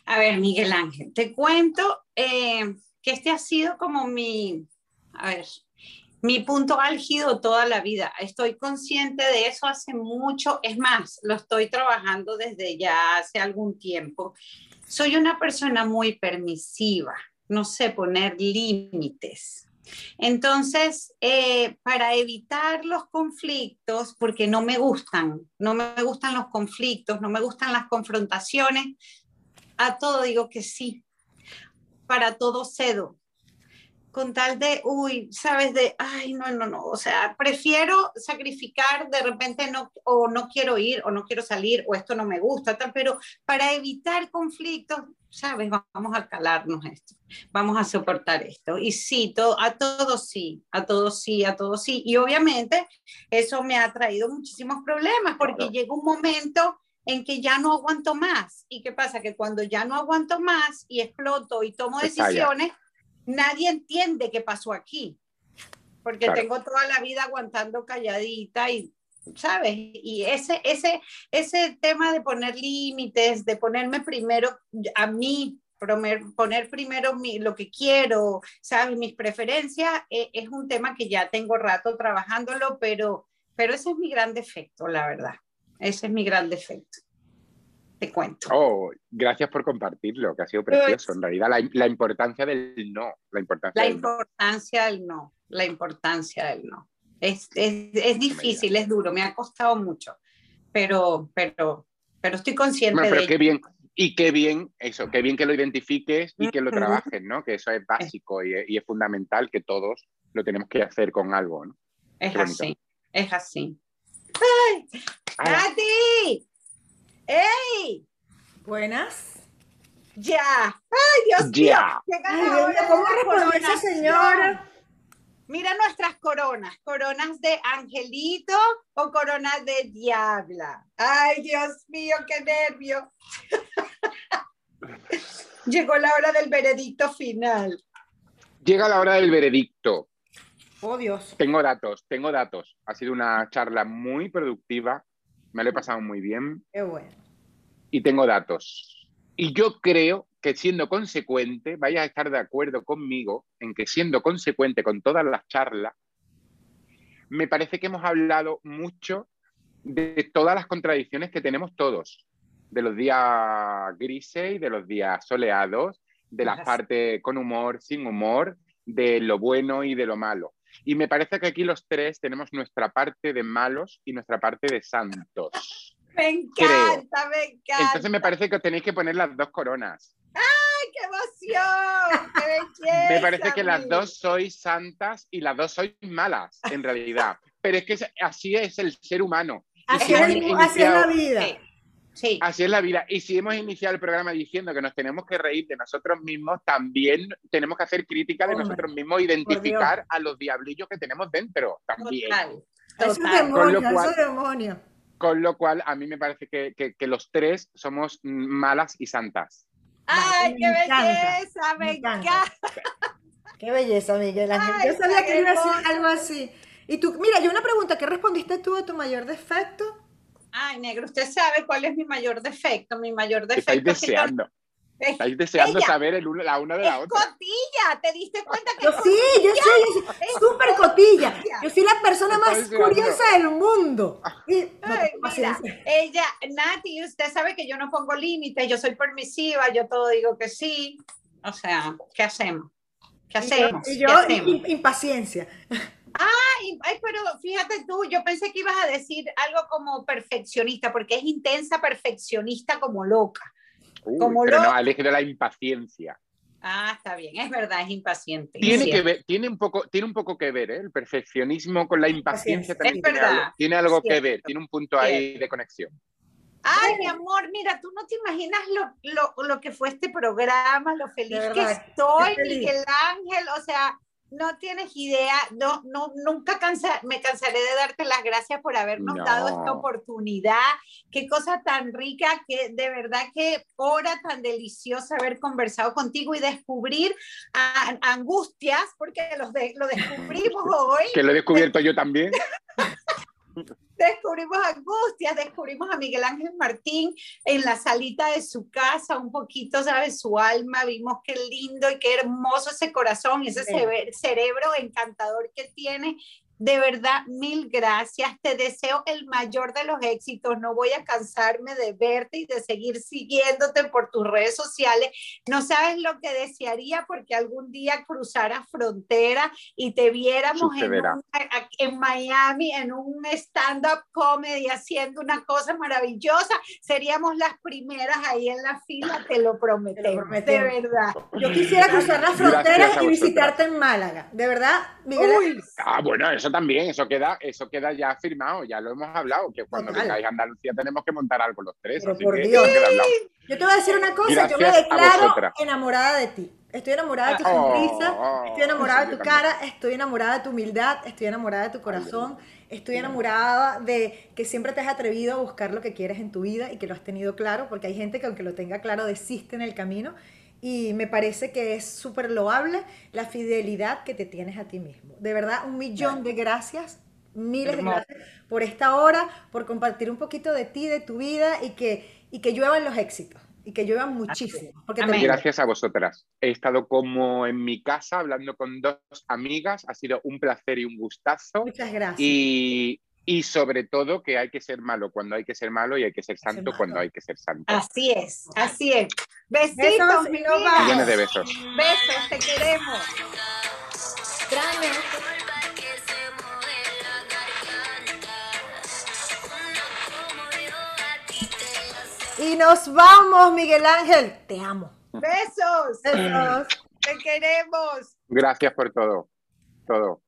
A ver, Miguel Ángel, te cuento eh, que este ha sido como mi, a ver, mi punto álgido toda la vida. Estoy consciente de eso hace mucho. Es más, lo estoy trabajando desde ya hace algún tiempo. Soy una persona muy permisiva. No sé poner límites. Entonces, eh, para evitar los conflictos, porque no me gustan, no me gustan los conflictos, no me gustan las confrontaciones, a todo digo que sí, para todo cedo, con tal de, uy, sabes, de, ay, no, no, no, o sea, prefiero sacrificar, de repente no, o no quiero ir, o no quiero salir, o esto no me gusta, tal, pero para evitar conflictos, sabes, vamos a calarnos esto, vamos a soportar esto. Y sí, to- a todos sí, a todos sí, a todos sí. Y obviamente eso me ha traído muchísimos problemas, porque Claro. llega un momento en que ya no aguanto más. ¿Y qué pasa? Que cuando ya no aguanto más y exploto y tomo decisiones, nadie entiende qué pasó aquí. Porque Claro. tengo toda la vida aguantando calladita y, ¿sabes? Y ese, ese, ese tema de poner límites, de ponerme primero a mí, poner, poner primero mi- lo que quiero, ¿sabes? Mis preferencias, eh, es un tema que ya tengo rato trabajándolo, pero, pero ese es mi gran defecto, la verdad. Ese es mi gran defecto. Te cuento. Oh, gracias por compartirlo, que ha sido precioso. En realidad, la, la importancia del no. La importancia La del no. importancia del no, la importancia del no. Es, es, es difícil, es duro, me ha costado mucho, pero, pero, pero estoy consciente Bueno, de pero qué ello. bien, y qué bien eso, qué bien que lo identifiques y que lo trabajes, ¿no? Que eso es básico y, y es fundamental que todos lo tenemos que hacer con algo, ¿no? Es así, es así. ¡Ay! ¡Nati! ¡Ey! Buenas. Ya. Ay, Dios Ya. mío. Ay, Dios mío, ¿cómo respondió esa señora? Mira nuestras coronas, coronas de angelito o coronas de diabla. Ay, Dios mío, qué nervio. *laughs* Llegó la hora del veredicto final. Llega la hora del veredicto. Oh, Dios. Tengo datos, tengo datos. Ha sido una charla muy productiva, me lo he pasado muy bien Qué bueno. y tengo datos. Y yo creo que siendo consecuente, vayas a estar de acuerdo conmigo en que siendo consecuente con todas las charlas, me parece que hemos hablado mucho de todas las contradicciones que tenemos todos, de los días grises y de los días soleados, de las partes con humor, sin humor, de lo bueno y de lo malo. Y me parece que aquí los tres tenemos nuestra parte de malos y nuestra parte de santos. Me encanta, me encanta. Entonces me parece que os tenéis que poner las dos coronas. ¡Ay, qué emoción! ¡Qué belleza! Me parece que las dos sois santas y las dos sois malas, en realidad. Pero es que así es el ser humano. Y Así si es, así es la vida. Sí, sí. Así es la vida. Y si hemos iniciado el programa diciendo que nos tenemos que reír de nosotros mismos, también tenemos que hacer crítica de Hombre, nosotros mismos, identificar a los diablillos que tenemos dentro también. Total. Total. Con lo cual- esos demonios. Con lo cual, a mí me parece que, que- que los tres somos malas y santas. ¡Ay, Me qué encanta, belleza! me encanta. Qué belleza, Miguel Ángel. Yo sabía que iba a decir algo así. Y tú, mira, yo una pregunta, ¿qué respondiste tú a tu mayor defecto? Ay, negro, usted sabe cuál es mi mayor defecto. Mi mayor defecto Estáis deseando. es, Estáis deseando Ella. saber el uno- la una de la es otra. cotilla. ¿Te diste cuenta que Yo sí, yo soy yo soy súper cotilla. cotilla. Yo soy la persona más curiosa del mundo. Y no Ay, tengo mira, ella, Nati, usted sabe que yo no pongo límites, yo soy permisiva, yo todo digo que sí. O sea, ¿qué hacemos? ¿Qué Y yo- hacemos? Y ¿Qué yo, hacemos? im- impaciencia. Ay, ay, pero fíjate tú, yo pensé que ibas a decir algo como perfeccionista, porque es intensa perfeccionista como loca. Uy, como pero no, loco. ha elegido la impaciencia. Ah, está bien, es verdad, es impaciente. Tiene Sí. que ver, tiene un poco, tiene un poco que ver, ¿eh? El perfeccionismo con la impaciencia Es también tiene verdad. algo, tiene algo que ver, tiene un punto ahí de conexión. Ay, mi amor, mira, tú no te imaginas lo, lo, lo que fue este programa, lo feliz De que estoy. Miguel Ángel, o sea, no tienes idea, no, no, nunca cansa, me cansaré de darte las gracias por habernos No. dado esta oportunidad, qué cosa tan rica, que de verdad que hora tan deliciosa haber conversado contigo y descubrir a- angustias, porque los de- lo descubrimos *laughs* hoy, Que lo he descubierto yo también. *laughs* descubrimos Angustias, descubrimos a Miguel Ángel Martín en la salita de su casa, un poquito, ¿sabes? Su alma, vimos qué lindo y qué hermoso ese corazón, ese Sí. cerebro encantador que tiene. De verdad, mil gracias. Te deseo el mayor de los éxitos. No voy a cansarme de verte y de seguir siguiéndote por tus redes sociales. No sabes lo que desearía porque algún día cruzaras frontera y te viéramos en, un- en Miami en un stand-up comedy haciendo una cosa maravillosa. Seríamos las primeras ahí en la fila, te lo prometemos. prometemos. De verdad. Yo quisiera cruzar las fronteras y visitarte en Málaga. De verdad, Miguel Uy, Ángel. Ah, bueno, eso también, eso queda, eso queda ya firmado, ya lo hemos hablado, que cuando Total. vengáis a Andalucía tenemos que montar algo los tres, Pero así por que Dios. eso. Yo te voy a decir una cosa, yo me Gracias declaro enamorada de ti. Estoy enamorada de tu Oh, sonrisa, oh, estoy enamorada de tu también. cara, estoy enamorada de tu humildad, estoy enamorada de tu corazón, estoy enamorada de que siempre te has atrevido a buscar lo que quieres en tu vida y que lo has tenido claro, porque hay gente que aunque lo tenga claro desiste en el camino y me parece que es súper loable la fidelidad que te tienes a ti mismo. De verdad, un millón de gracias, miles Hermoso. de gracias por esta hora, por compartir un poquito de ti, de tu vida y que, y que lluevan los éxitos y que lluevan muchísimo. Porque te Gracias a vosotras. He estado como en mi casa hablando con dos amigas, ha sido un placer y un gustazo. Muchas gracias. Y, y sobre todo que hay que ser malo cuando hay que ser malo y hay que ser santo cuando hay que ser santo. Así es, así es. Besitos, mi. Millones de besos. Besos, te queremos. Extraño. Y nos vamos, Miguel Ángel. Te amo. Besos, Besos. te queremos. Gracias por todo. Todo.